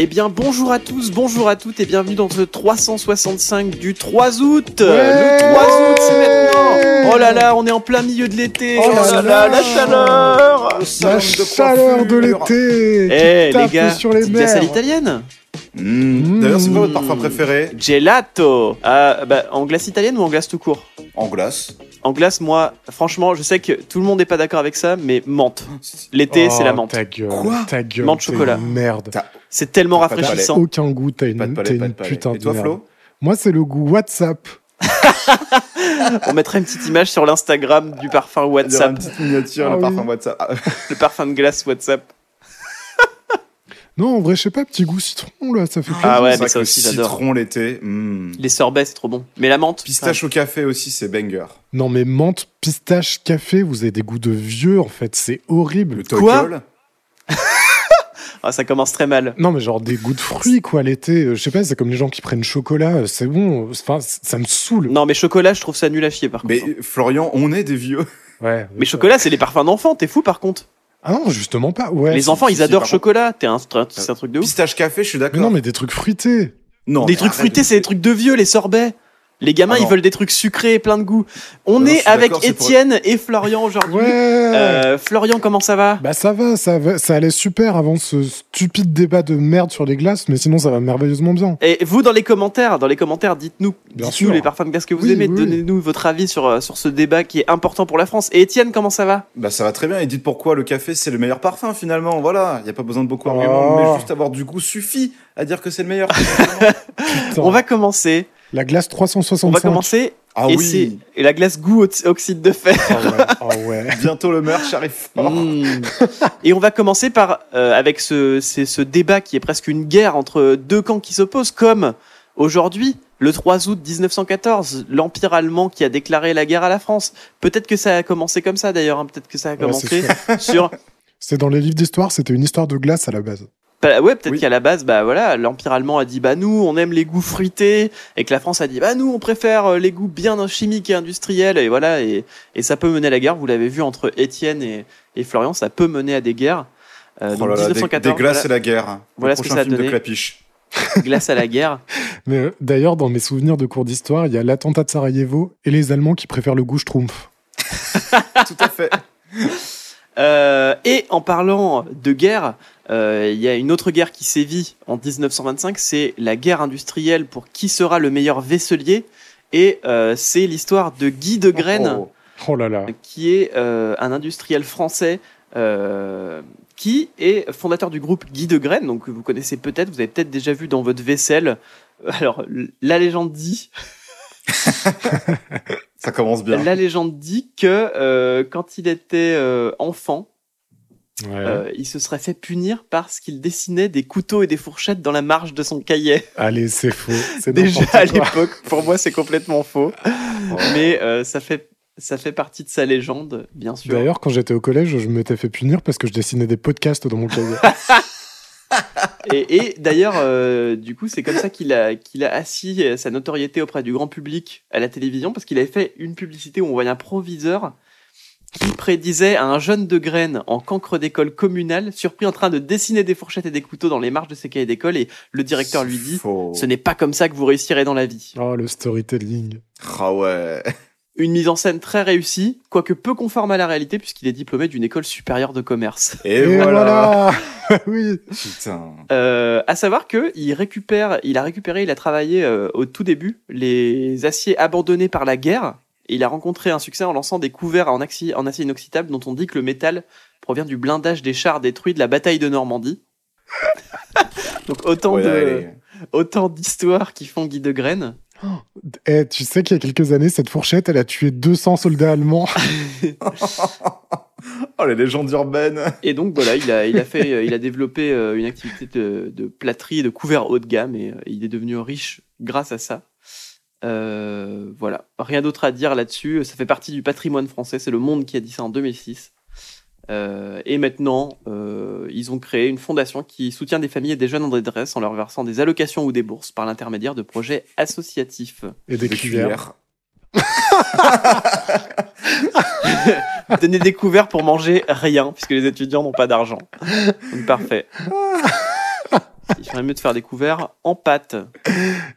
Eh bien, bonjour à tous, bonjour à toutes et bienvenue dans ce 365 du 3 août. Le 3 août, c'est maintenant. Oh là là, on est en plein milieu de l'été. Oh là là. la chaleur. La chaleur de l'été Eh les gars, sur les à l'italienne. Mmh. D'ailleurs, c'est quoi votre parfum préféré Gelato. Euh, bah, en glace italienne ou en glace tout court En glace. En glace, moi, franchement, je sais que tout le monde n'est pas d'accord avec ça, mais menthe. L'été, Oh, c'est la menthe. Ta gueule, Quoi ta gueule. Menthe chocolat. Merde. C'est tellement de rafraîchissant. Aucun goût, t'as de une, palais, de une putain Et de toi, merde. Flo Moi, c'est le goût WhatsApp. On mettra une petite image sur l'Instagram du parfum Il y aura WhatsApp, une petite miniature, Ah le oui. parfum WhatsApp. Ah, le parfum de glace WhatsApp. Non, en vrai, je sais pas, petit goût citron, là, ça fait plaisir. Ah ouais, c'est mais ça aussi, j'adore. Citron l'été. mmh. Les sorbets, c'est trop bon. Mais la menthe. Pistache au café aussi, c'est banger. Non, mais menthe, pistache, café, vous avez des goûts de vieux, en fait, c'est horrible. Le Quoi. Ah, ça commence très mal. Non, mais genre des goûts de fruits, quoi, l'été. Euh, Je sais pas, c'est comme les gens qui prennent chocolat, euh, c'est bon. Enfin, ça me saoule. Non, mais chocolat, je trouve ça nul à chier par contre. Mais Florian, on est des vieux. Ouais. Mais chocolat, c'est les parfums d'enfants, t'es fou par contre. Ah non, justement pas. Ouais. les enfants, ils adorent chocolat. T'es un, c'est un truc de ouf. Pistache café, je suis Mais d'accord. non, mais des trucs fruités. Non, Des trucs arrête fruités, c'est des trucs de vieux, les sorbets. Les gamins, Ah ils veulent des trucs sucrés et plein de goût. On Non, est avec pour- Étienne et Florian aujourd'hui. Ouais. Euh, Florian, comment ça va? Bah ça va, ça va, ça allait super avant ce stupide débat de merde sur les glaces, mais sinon ça va merveilleusement bien. Et vous, dans les commentaires, dans les commentaires, dites-nous, Bien dites-nous sûr. les parfums de glace que vous Oui, aimez. oui, oui. Donnez-nous votre avis sur, euh, sur ce débat qui est important pour la France. Et Étienne, comment ça va? Bah ça va très bien et dites pourquoi le café c'est le meilleur parfum finalement, voilà, il n'y a pas besoin de beaucoup d'arguments, Oh. mais juste avoir du goût suffit à dire que c'est le meilleur. On va commencer. La glace 365. On va commencer. ah et oui, c'est et la glace goût oxy- oxyde de fer. Ah ouais, ah ouais. bientôt le merch arrive fort. Mm. Et on va commencer par euh, avec ce, c'est ce débat qui est presque une guerre entre deux camps qui s'opposent, comme aujourd'hui, le 3 août 1914, l'Empire allemand qui a déclaré la guerre à la France. Peut-être que ça a commencé comme ça d'ailleurs, hein, peut-être que ça a Ouais, commencé c'est sur... C'est dans les livres d'histoire, c'était une histoire de glace à la base. Bah ouais, peut-être Oui. qu'à la base, bah voilà, l'Empire allemand a dit bah nous on aime les goûts fruités et que la France a dit bah nous on préfère euh, les goûts bien chimiques et industriels et voilà et, et ça peut mener à la guerre. Vous l'avez vu entre Étienne et, et Florian, ça peut mener à des guerres. Euh, Oh donc là des, 1914, des glaces voilà. et la guerre. Voilà le ce que ça a film donné. de Clapiche. glace à la guerre. Mais euh, d'ailleurs, dans mes souvenirs de cours d'histoire, il y a l'attentat de Sarajevo et les Allemands qui préfèrent le goût schtroumpf. Tout à fait. Euh, et en parlant de guerre, euh, il y a une autre guerre qui sévit en 1925, c'est la guerre industrielle pour qui sera le meilleur vaisselier. Et euh, c'est l'histoire de Guy de Graine, Oh. Oh là là. qui est euh, un industriel français euh, qui est fondateur du groupe Guy de Graine, donc que vous connaissez peut-être, vous avez peut-être déjà vu dans votre vaisselle. Alors, la légende dit Ça commence bien. La légende dit que euh, quand il était euh, enfant, Ouais. euh, il se serait fait punir parce qu'il dessinait des couteaux et des fourchettes dans la marge de son cahier. Allez, c'est faux. C'est Déjà à l'époque, pour moi, c'est complètement faux. Oh. Mais euh, ça fait ça fait partie de sa légende, bien sûr. D'ailleurs, quand j'étais au collège, je m'étais fait punir parce que je dessinais des podcasts dans mon cahier. Et, et d'ailleurs, euh, du coup, c'est comme ça qu'il a qu'il a assis sa notoriété auprès du grand public à la télévision parce qu'il avait fait une publicité où on voyait un proviseur qui prédisait à un jeune de graines en cancre d'école communale, surpris en train de dessiner des fourchettes et des couteaux dans les marges de ses cahiers d'école, et le directeur lui dit Faux. Ce n'est pas comme ça que vous réussirez dans la vie. Oh, le storytelling. Ah ouais. Une mise en scène très réussie, quoique peu conforme à la réalité, puisqu'il est diplômé d'une école supérieure de commerce. Et, Et voilà. voilà, Oui. Putain. Euh, à savoir que il récupère, il a récupéré, il a travaillé euh, au tout début les aciers abandonnés par la guerre. Et il a rencontré un succès en lançant des couverts en, axi- en acier inoxydable dont on dit que le métal provient du blindage des chars détruits de la bataille de Normandie. Donc autant Ouais, de allez. autant d'histoires qui font Guy de Graine. Eh, tu sais qu'il y a quelques années, cette fourchette, elle a tué 200 soldats allemands. Oh, les légendes urbaines. Et donc voilà, il a, il a fait, euh, il a développé euh, une activité de, de plâterie et de couvert haut de gamme et euh, il est devenu riche grâce à ça. Euh, voilà, rien d'autre à dire là-dessus. Ça fait partie du patrimoine français. C'est le Monde qui a dit ça en 2006. Euh, et maintenant, euh, ils ont créé une fondation qui soutient des familles et des jeunes en détresse en leur versant des allocations ou des bourses par l'intermédiaire de projets associatifs. Et des, cuillères. Donner des couverts pour manger rien, puisque les étudiants n'ont pas d'argent. Donc parfait. Il ferait mieux de faire des couverts en pâte.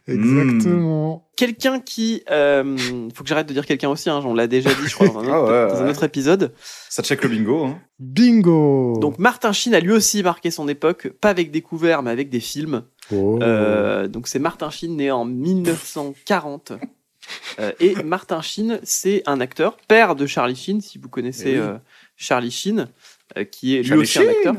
Exactement. Quelqu'un qui... Euh, faut que j'arrête de dire quelqu'un aussi, hein, on l'a déjà dit, je crois, dans un autre, Ah ouais, dans un ouais. autre épisode. Ça check le bingo. Hein. Bingo Donc Martin Sheen a lui aussi marqué son époque, pas avec des couverts, mais avec des films. Oh. Euh, donc c'est Martin Sheen né en 1940. Euh, et Martin Sheen, c'est un acteur, père de Charlie Sheen, si vous connaissez Eh oui. euh, Charlie Sheen, euh, qui est lui Charlie aussi un Sheen acteur.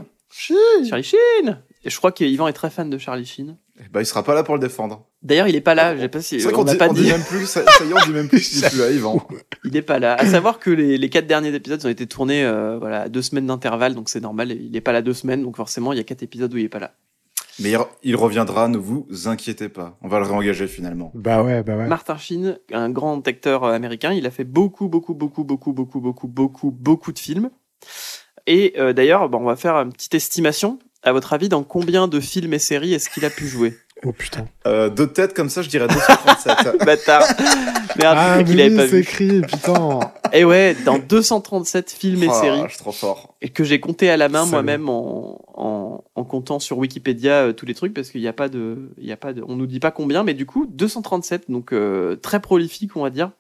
Charlie Sheen Et je crois qu'Yvan est très fan de Charlie Sheen. Eh ben, il sera pas là pour le défendre. D'ailleurs, il est pas là, j'ai pas si, on n'a dit, pas on dit, dit même plus. Ça, ça y est, on dit même plus qu'il est plus là, Yvan. il est pas là. À savoir que les, les quatre derniers épisodes ont été tournés euh, voilà, à deux semaines d'intervalle, donc c'est normal, il est pas là deux semaines, donc forcément il y a quatre épisodes où il est pas là. Mais il, il reviendra, ne vous inquiétez pas. On va le réengager finalement. Bah ouais, bah ouais. Martin Sheen, un grand acteur euh, américain, il a fait beaucoup, beaucoup, beaucoup, beaucoup, beaucoup, beaucoup, beaucoup, beaucoup de films. Et euh, d'ailleurs, bon, on va faire une petite estimation. À votre avis, dans combien de films et séries est-ce qu'il a pu jouer? Oh putain. Euh, deux têtes comme ça, je dirais 237. Bâtard Merde, Ah qu'il avait pas vu. écrit, putain. Et ouais, dans 237 films et Oh, séries, Je suis trop fort. et que j'ai compté à la main moi-même en, en, en comptant sur Wikipédia euh, tous les trucs, parce qu'il n'y a pas de, il y a pas de, on nous dit pas combien, mais du coup 237, donc euh, très prolifique on va dire.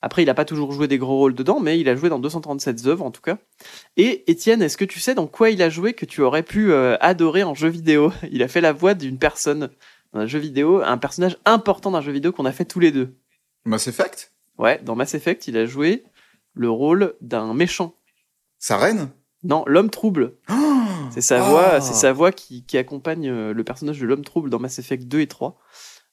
Après, il a pas toujours joué des gros rôles dedans, mais il a joué dans 237 œuvres en tout cas. Et Étienne, est-ce que tu sais dans quoi il a joué que tu aurais pu euh, adorer en jeu vidéo? Il a fait la voix d'une personne dans un jeu vidéo, un personnage important d'un jeu vidéo qu'on a fait tous les deux. Mass Effect? Ouais, dans Mass Effect, il a joué le rôle d'un méchant. Sa reine? Non, l'homme trouble. Oh C'est sa Ah. voix, c'est sa voix qui, qui accompagne euh, le personnage de l'homme trouble dans Mass Effect 2 et 3.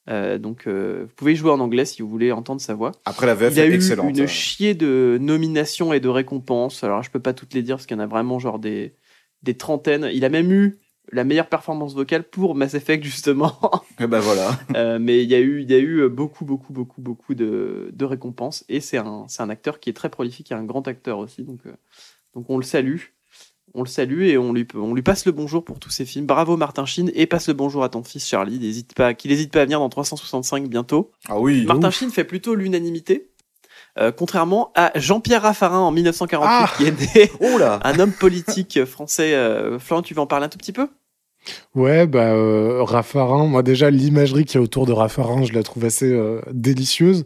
Euh, donc, euh, vous pouvez y jouer en anglais si vous voulez entendre sa voix. Après, la VF Il a est eu excellente. une chier de nominations et de récompenses. Alors, je peux pas toutes les dire parce qu'il y en a vraiment genre des, des trentaines. Il a même eu la meilleure performance vocale pour Mass Effect justement. Et ben voilà. Euh, mais il y a eu, il y a eu beaucoup, beaucoup, beaucoup, beaucoup de, de récompenses. Et c'est un, c'est un acteur qui est très prolifique, et un grand acteur aussi. Donc, euh, donc on le salue. On le salue et on lui, on lui passe le bonjour pour tous ses films. Bravo Martin Sheen et passe le bonjour à ton fils Charlie. N'hésite pas, qu'il n'hésite pas à venir dans 365 bientôt. Ah oui. Martin Sheen fait plutôt l'unanimité. euh, contrairement à Jean-Pierre Raffarin en 1948, Ah qui est né Oh là un homme politique français. Euh, Florent, tu veux en parler un tout petit peu? Ouais, bah, euh, Raffarin, moi déjà, l'imagerie qu'il y a autour de Raffarin, je la trouve assez euh, délicieuse.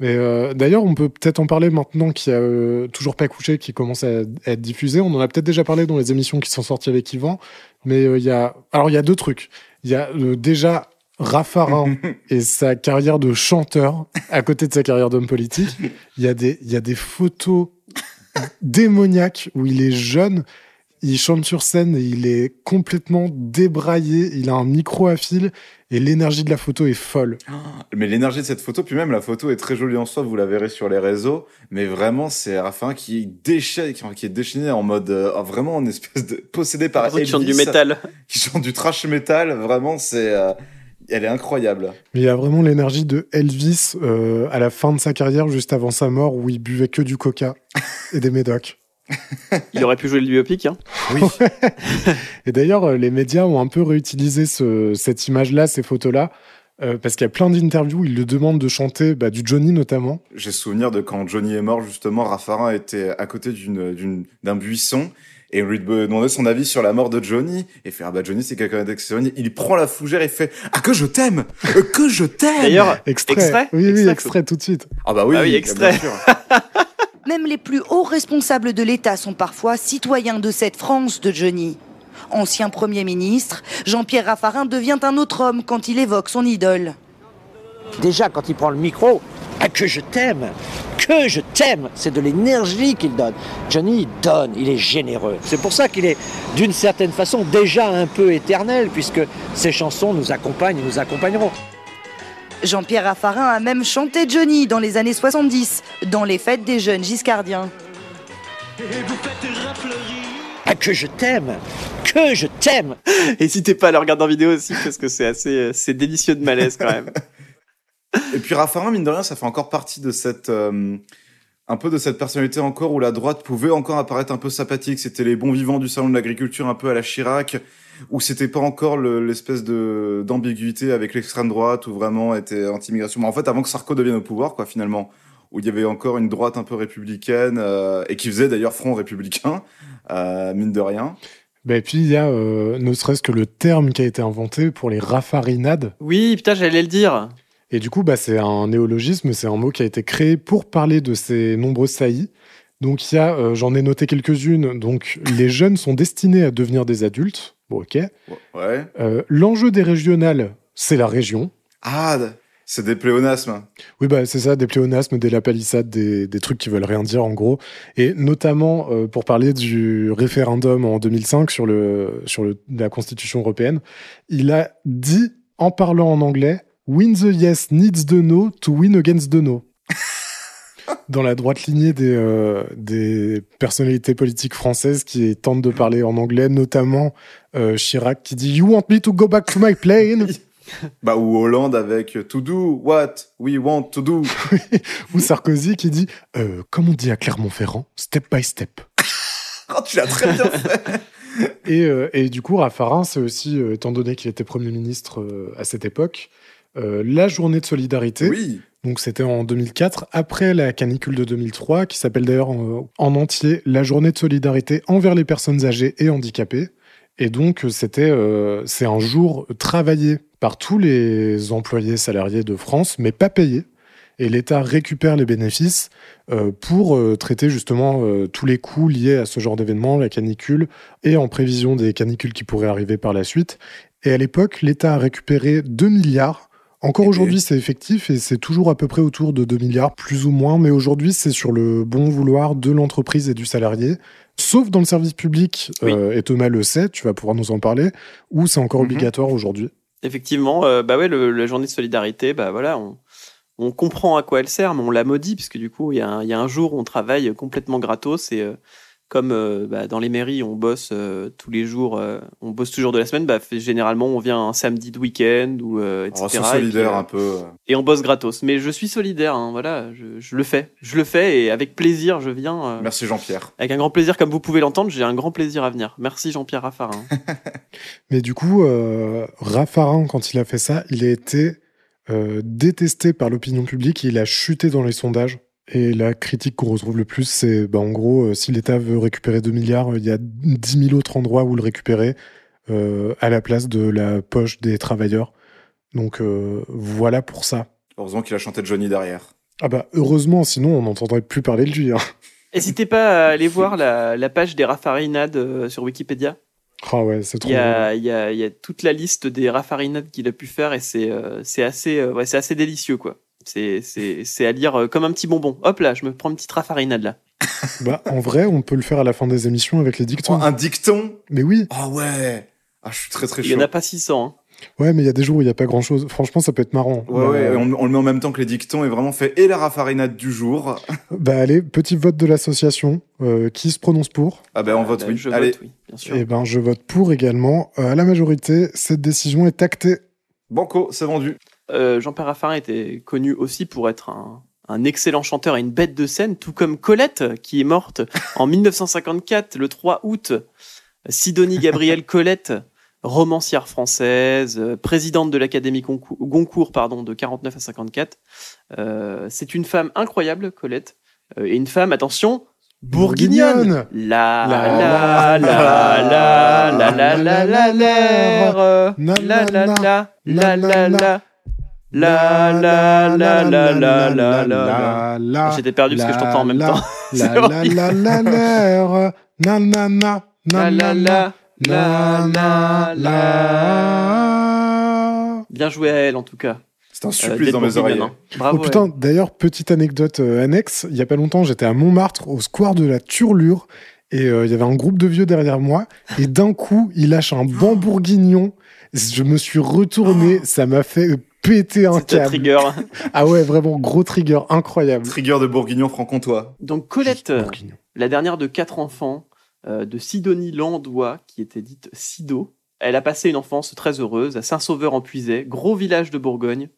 Mais euh, d'ailleurs, on peut peut-être en parler maintenant qu'il y a euh, toujours pas couché qui commence à, à être diffusé. On en a peut-être déjà parlé dans les émissions qui sont sorties avec Yvan. Mais euh, il y a, alors il y a deux trucs. Il y a euh, déjà Raffarin et sa carrière de chanteur à côté de sa carrière d'homme politique. Il y a des, il y a des photos démoniaques où il est jeune. Il chante sur scène et il est complètement débraillé. Il a un micro à fil et l'énergie de la photo est folle. Mais l'énergie de cette photo, puis même la photo est très jolie en soi, vous la verrez sur les réseaux. Mais vraiment, c'est Raffarin qui déchaîne, qui est déchaîné en mode euh, vraiment en espèce de possédé par Qui chante du Elvis, métal. qui chante du trash metal. Vraiment, c'est, euh, elle est incroyable. Mais il a vraiment l'énergie de Elvis euh, à la fin de sa carrière, juste avant sa mort, où il buvait que du coca et des médocs. Il aurait pu jouer le biopic. Hein. Oui. Et d'ailleurs, euh, les médias ont un peu réutilisé ce- cette image-là, ces photos-là, euh, parce qu'il y a plein d'interviews où ils le demandent de chanter bah, du Johnny notamment. J'ai souvenir de quand Johnny est mort, justement, Raffarin était à côté d'une, d'une, d'un buisson. Et on lui demandait son avis sur la mort de Johnny. Et il fait, ah bah Johnny, c'est quelqu'un d'exceptionnel. Il prend la fougère et fait, ah que je t'aime! Euh, Que je t'aime! D'ailleurs, Extrait. Extrait? Oui, oui, Extrait, extrait tout de suite. ah bah oui, Ah oui, bien extrait. sûr. Même les plus hauts responsables de l'État sont parfois citoyens de cette France de Johnny. Ancien Premier ministre, Jean-Pierre Raffarin devient un autre homme quand il évoque son idole. Déjà, quand il prend le micro, ah, que je t'aime, que je t'aime, c'est de l'énergie qu'il donne. Johnny, donne, il est généreux. C'est pour ça qu'il est, d'une certaine façon, déjà un peu éternel, puisque ses chansons nous accompagnent et nous accompagneront. Jean-Pierre Raffarin a même chanté Johnny dans les années 70, dans les fêtes des jeunes giscardiens. Ah, que je t'aime Que je t'aime N'hésitez pas à le regarder en vidéo aussi parce que c'est assez, euh, c'est délicieux de malaise quand même. Et puis Raffarin, mine de rien, ça fait encore partie de cette, euh, un peu de cette personnalité encore où la droite pouvait encore apparaître un peu sympathique. C'était les bons vivants du salon de l'agriculture, un peu à la Chirac, où c'était pas encore le- l'espèce de d'ambiguïté avec l'extrême droite, où vraiment était anti-immigration? Mais en fait, avant que Sarko devienne au pouvoir, quoi, finalement, où il y avait encore une droite un peu républicaine euh, et qui faisait d'ailleurs front républicain, euh, mine de rien. Bah, et puis il y a euh, ne serait-ce que le terme qui a été inventé pour les raffarinades. Oui, putain, j'allais le dire. Et du coup, bah, c'est un néologisme, c'est un mot qui a été créé pour parler de ces nombreuses saillies. Donc il y a, euh, j'en ai noté quelques-unes. Donc les jeunes sont destinés à devenir des adultes. Bon, ok. Ouais. Euh, L'enjeu des régionales, c'est la région. Ah, c'est des pléonasmes. Oui, bah, c'est ça, des pléonasmes, des lapalissades, des, des trucs qui veulent rien dire en gros. Et notamment euh, pour parler du référendum en 2005 sur, le, sur le, la Constitution européenne, il a dit en parlant en anglais Win the yes needs the no to win against the no. Dans la droite lignée des, euh, des personnalités politiques françaises qui tentent de parler en anglais, notamment euh, Chirac qui dit You want me to go back to my plane? Bah, ou Hollande avec To do what we want to do. Ou Sarkozy qui dit euh, Comme on dit à Clermont-Ferrand, step by step. Oh, tu l'as très bien fait. Et, euh, et du coup, Raffarin, c'est aussi, euh, étant donné qu'il était Premier ministre euh, à cette époque, euh, la journée de solidarité. Oui. Donc c'était en 2004, après la canicule de 2003, qui s'appelle d'ailleurs en, en entier la journée de solidarité envers les personnes âgées et handicapées. Et donc euh, c'était, euh, c'est un jour travaillé par tous les employés salariés de France, mais pas payé. Et l'État récupère les bénéfices euh, pour euh, traiter justement euh, tous les coûts liés à ce genre d'événement, la canicule, et en prévision des canicules qui pourraient arriver par la suite. Et à l'époque, l'État a récupéré 2 milliards. Encore aujourd'hui, c'est effectif et c'est toujours à peu près autour de 2 milliards, plus ou moins, mais aujourd'hui, c'est sur le bon vouloir de l'entreprise et du salarié. Sauf dans le service public, Oui. euh, et Thomas le sait, tu vas pouvoir nous en parler, où c'est encore Mhm. obligatoire aujourd'hui. Effectivement, euh, bah ouais, le, la journée de solidarité, bah voilà, on, on comprend à quoi elle sert, mais on la maudit, puisque du coup, il y, a un- il y a un jour où on travaille complètement gratos, et euh, comme euh, bah, dans les mairies, on bosse euh, tous les jours, euh, on bosse toujours de la semaine, bah, fait- généralement, on vient un samedi de week-end, ou, euh, etc. On se et, puis, solidaire euh, un peu. et on bosse gratos. Mais je suis solidaire, hein, voilà, je, je le fais. Je le fais, et avec plaisir, je viens. euh, Merci Jean-Pierre. avec un grand plaisir, comme vous pouvez l'entendre, j'ai un grand plaisir à venir. Merci Jean-Pierre Raffarin. Mais du coup, euh, Raffarin, quand il a fait ça, il a été euh, détesté par l'opinion publique, il a chuté dans les sondages. Et la critique qu'on retrouve le plus, c'est bah, en gros, euh, si l'État veut récupérer 2 milliards, il y a 10 000 autres endroits où le récupérer euh, à la place de la poche des travailleurs. Donc euh, voilà pour ça. Heureusement qu'il a chanté Johnny derrière. Ah bah heureusement, sinon on n'entendrait plus parler de lui. hein. N'hésitez pas à aller voir la, la page des raffarinades euh, sur Wikipédia. Ah ouais, c'est trop. Il y, a, il, y a, il y a toute la liste des raffarinades qu'il a pu faire et c'est euh, c'est assez, euh, ouais, c'est assez délicieux quoi. C'est c'est- c'est à lire euh, comme un petit bonbon. Hop là, je me prends une petite raffarinade là. Bah, en vrai, on peut le faire à la fin des émissions avec les Oh, dictons. un dicton? Mais oui, Ah ouais Ah, je suis très très Il y chaud. en a pas 600. Hein. ouais, mais il y a des jours où il n'y a pas grand chose. Franchement, ça peut être marrant. Ouais, Bah, ouais, et on, on le met en même temps que les dictons et vraiment fait et la raffarinade du jour? Bah allez, petit vote de l'association. Euh, qui se prononce pour? Ah ben on Ah, vote bah, oui. Je Allez, vote oui, bien sûr. Eh ben, je vote pour également. Euh, à la majorité, cette décision est actée. Banco, c'est vendu. Euh, Jean-Pierre Raffarin était connu aussi pour être un, un excellent chanteur et une bête de scène, tout comme Colette, qui est morte en 1954, le 3 août. Sidonie Gabrielle Colette, romancière française, euh, présidente de l'Académie Goncourt, pardon, de 49 à 54. Euh, C'est une femme incroyable, Colette, Euh, et une femme, attention, bourguignonne. La la la la la la la la la la la la la la la la la la la la la la. J'étais perdu parce que je t'entends en même temps. La la la la la la la la la. Oh, Bien joué à elle en tout cas. C'est un euh, supplice dans mes oreilles. Hein. Bravo, oh putain, d'ailleurs, petite anecdote euh, annexe. Il y a pas longtemps, j'étais à Montmartre, au square de la Turlure, et euh, il y avait un groupe de vieux derrière moi. Et d'un coup, il lâche un bambourguignon. Je me suis retourné, ça m'a fait péter un câble. trigger. Ah ouais, vraiment, gros trigger, incroyable. Trigger de bourguignon franc-comtois. Donc Colette, la dernière de quatre enfants, euh, de Sidonie Landois, qui était dite Sido. Elle a passé une enfance très heureuse à Saint-Sauveur-en-Puisay, gros village de Bourgogne.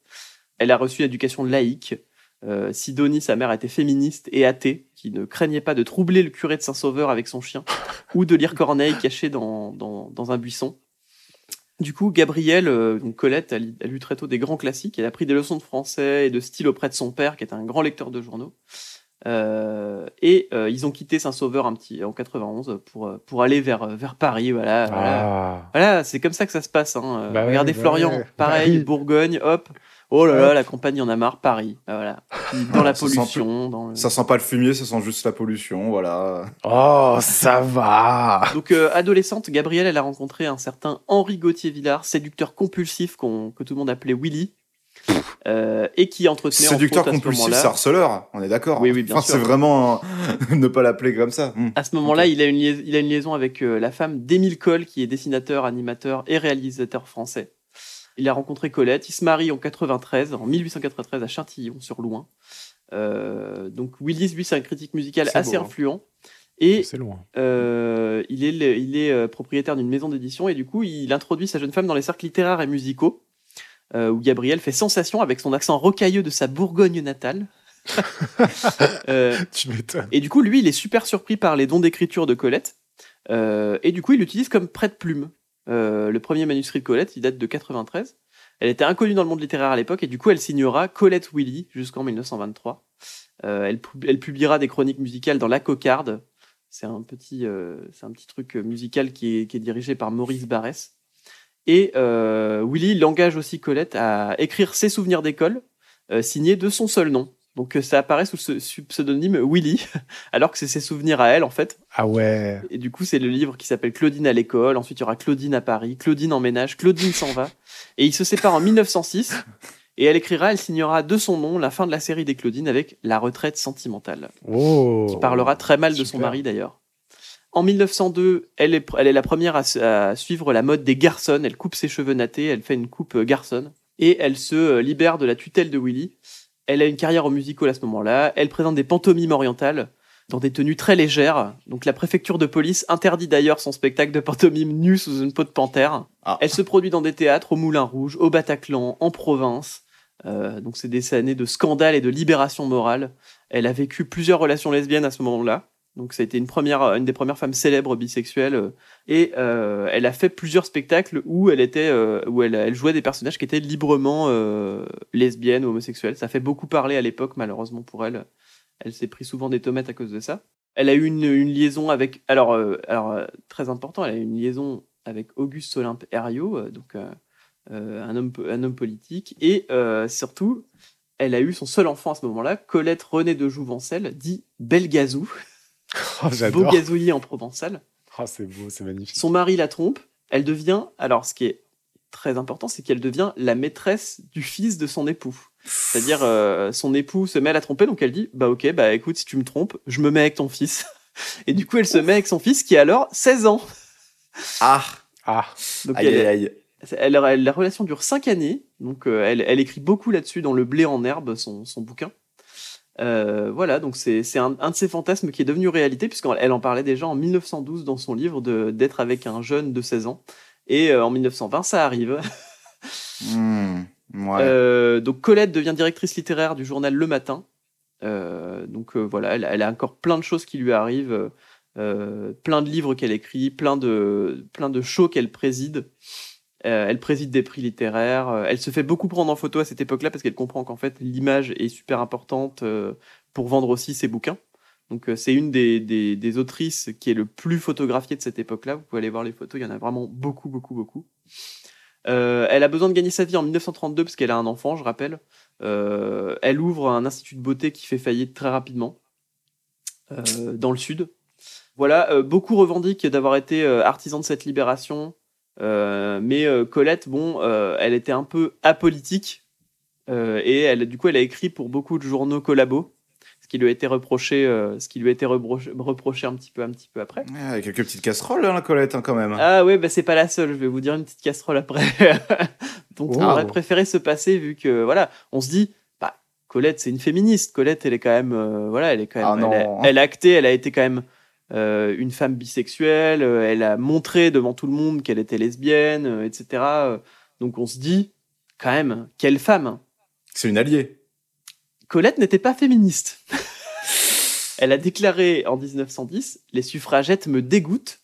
Elle a reçu une éducation laïque. Euh, Sidonie, sa mère, était féministe et athée, qui ne craignait pas de troubler le curé de Saint-Sauveur avec son chien, ou de lire Corneille caché dans, dans, dans un buisson. Du coup, Gabrielle, euh, donc Colette, a, lu- a lu très tôt des grands classiques. Elle a pris des leçons de français et de style auprès de son père, qui était un grand lecteur de journaux. Euh, et euh, ils ont quitté Saint-Sauveur un petit en 91 pour euh, pour aller vers vers Paris. Voilà, voilà. Ah. Voilà, c'est comme ça que ça se passe. Hein. Euh, Bah Regardez bah Florian, pareil. Bourgogne, hop. Oh là là, la compagnie en a marre, Paris. Ah, Voilà. Dans la Ça sent pollution, dans le... Ça sent pas le fumier, ça sent juste la pollution, voilà. Oh, ça va. Donc, euh, adolescente, Gabrielle, elle a rencontré un certain Henri Gauthier-Villard, séducteur compulsif qu'on- que tout le monde appelait Willy, euh, et qui entretenait entre Séducteur compulsif, c'est harceleur, on est d'accord. Oui, oui, bien Enfin, sûr. C'est vraiment un- ne pas l'appeler comme ça. Hmm. À ce moment-là, il, a une liaison, il a une liaison avec euh, la femme d'Émile Coll, qui est dessinateur, animateur et réalisateur français. Il a rencontré Colette, il se marie en 93, en 1893 à Châtillon-sur-Loing. Euh, donc Willis, lui, c'est un critique musical assez beau, hein. influent. Et loin. euh, il est, le- il est euh, propriétaire d'une maison d'édition et du coup, il introduit sa jeune femme dans les cercles littéraires et musicaux, euh, où Gabriel fait sensation avec son accent rocailleux de sa Bourgogne natale. Tu m'étonnes. et du coup, lui, il est super surpris par les dons d'écriture de Colette. Et du coup, il l'utilise comme prête-plume. Euh, le premier manuscrit de Colette, il date de 93. Elle était inconnue dans le monde littéraire à l'époque, et du coup, elle signera Colette Willy jusqu'en 1923. Euh, elle, pu- elle publiera des chroniques musicales dans La Cocarde. C'est un petit, euh, c'est un petit truc musical qui est, dirigé par Maurice Barrès. Et Willy il engage aussi Colette à écrire ses souvenirs d'école, signés de son seul nom. Donc euh, ça apparaît sous ce sous pseudonyme Willy, alors que c'est ses souvenirs à elle en fait. Ah ouais. Et du coup c'est le livre qui s'appelle Claudine à l'école, ensuite il y aura Claudine à Paris, Claudine en ménage, Claudine s'en va. Et ils se séparent en 1906, et elle écrira, elle signera de son nom la fin de la série des Claudines avec La retraite sentimentale Oh. qui parlera très mal de son mari d'ailleurs. En 1902, elle est, elle est la première à, à suivre la mode des garçons. Elle coupe ses cheveux nattés, elle fait une coupe euh, garçonne et elle se euh, libère de la tutelle de Willy. Elle a une carrière au musical à ce moment-là. Elle présente des pantomimes orientales dans des tenues très légères. Donc la préfecture de police interdit d'ailleurs son spectacle de pantomime nu sous une peau de panthère. Ah. Elle se produit dans des théâtres au Moulin Rouge, au Bataclan, en province. Euh, donc c'est des années de scandale et de libération morale. Elle a vécu plusieurs relations lesbiennes à ce moment-là. Donc ça a été une première, une des premières femmes célèbres bisexuelles. euh, Et euh, elle a fait plusieurs spectacles où elle était, euh, où elle, jouait des personnages qui étaient librement euh, lesbiennes ou homosexuelles. Ça fait beaucoup parler à l'époque, malheureusement pour elle. Elle s'est pris souvent des tomates à cause de ça. Elle a eu une, liaison avec, alors, euh, alors euh, très important, elle a eu une liaison avec Auguste Olympe Herriot, euh, donc euh, euh, un homme, un homme politique, et euh, surtout, elle a eu son seul enfant à ce moment-là, Colette René de Jouvencel, dit Belgazou, Oh, j'adore. Bogazouillis en provençal. Oh, c'est beau, c'est magnifique. Son mari la trompe, elle devient, alors ce qui est très important, c'est qu'elle devient la maîtresse du fils de son époux. C'est-à-dire, euh, son époux se met à la tromper, donc elle dit, bah ok, bah écoute, si tu me trompes, je me mets avec ton fils. Et du coup, elle se met avec son fils qui a alors 16 ans. Ah, Ah, Donc aïe, elle, aïe, aïe. elle- elle- la relation dure 5 années, donc euh, elle, elle écrit beaucoup là-dessus dans Le blé en herbe, son, son bouquin. Euh, voilà, donc c'est c'est un, un de ses fantasmes qui est devenu réalité, puisqu'elle elle en parlait déjà en 1912 dans son livre d'être avec un jeune de 16 ans. Et euh, en 1920, ça arrive. Hmm, ouais. Euh, donc Colette devient directrice littéraire du journal Le Matin. Euh, donc euh, voilà, elle, elle a encore plein de choses qui lui arrivent, plein de livres qu'elle écrit, plein de, plein de shows qu'elle préside. Euh, elle préside des prix littéraires. euh, elle se fait beaucoup prendre en photo à cette époque-là parce qu'elle comprend qu'en fait l'image est super importante euh, pour vendre aussi ses bouquins. Donc euh, c'est une des, des, des autrices qui est le plus photographiée de cette époque-là. Vous pouvez aller voir les photos, il y en a vraiment beaucoup, beaucoup, beaucoup. Euh, elle a besoin de gagner sa vie en 1932 parce qu'elle a un enfant, je rappelle. Euh, elle ouvre un institut de beauté qui fait faillite très rapidement dans le sud. Voilà, beaucoup revendiquent d'avoir été euh, artisan de cette libération, mais euh, Colette, bon, euh, elle était un peu apolitique euh, et elle, du coup, elle a écrit pour beaucoup de journaux collabos, ce qui lui a été reproché, euh, ce qui lui a été reproché, un petit peu, un petit peu après. Avec quelques petites casseroles, hein, la Colette, hein, quand même. Ah ouais, bah c'est pas la seule. Je vais vous dire une petite casserole après. Donc on Oh. aurait préféré se passer vu que voilà, on se dit, bah Colette c'est une féministe. Colette elle est quand même, euh, voilà, elle est quand même, Ah elle, non. a, elle a acté, elle a été quand même euh, une femme bisexuelle, euh, elle a montré devant tout le monde qu'elle était lesbienne, euh, etc. Donc on se dit, quand même, quelle femme C'est une alliée. Colette n'était pas féministe. Elle a déclaré en 1910 Les suffragettes me dégoûtent.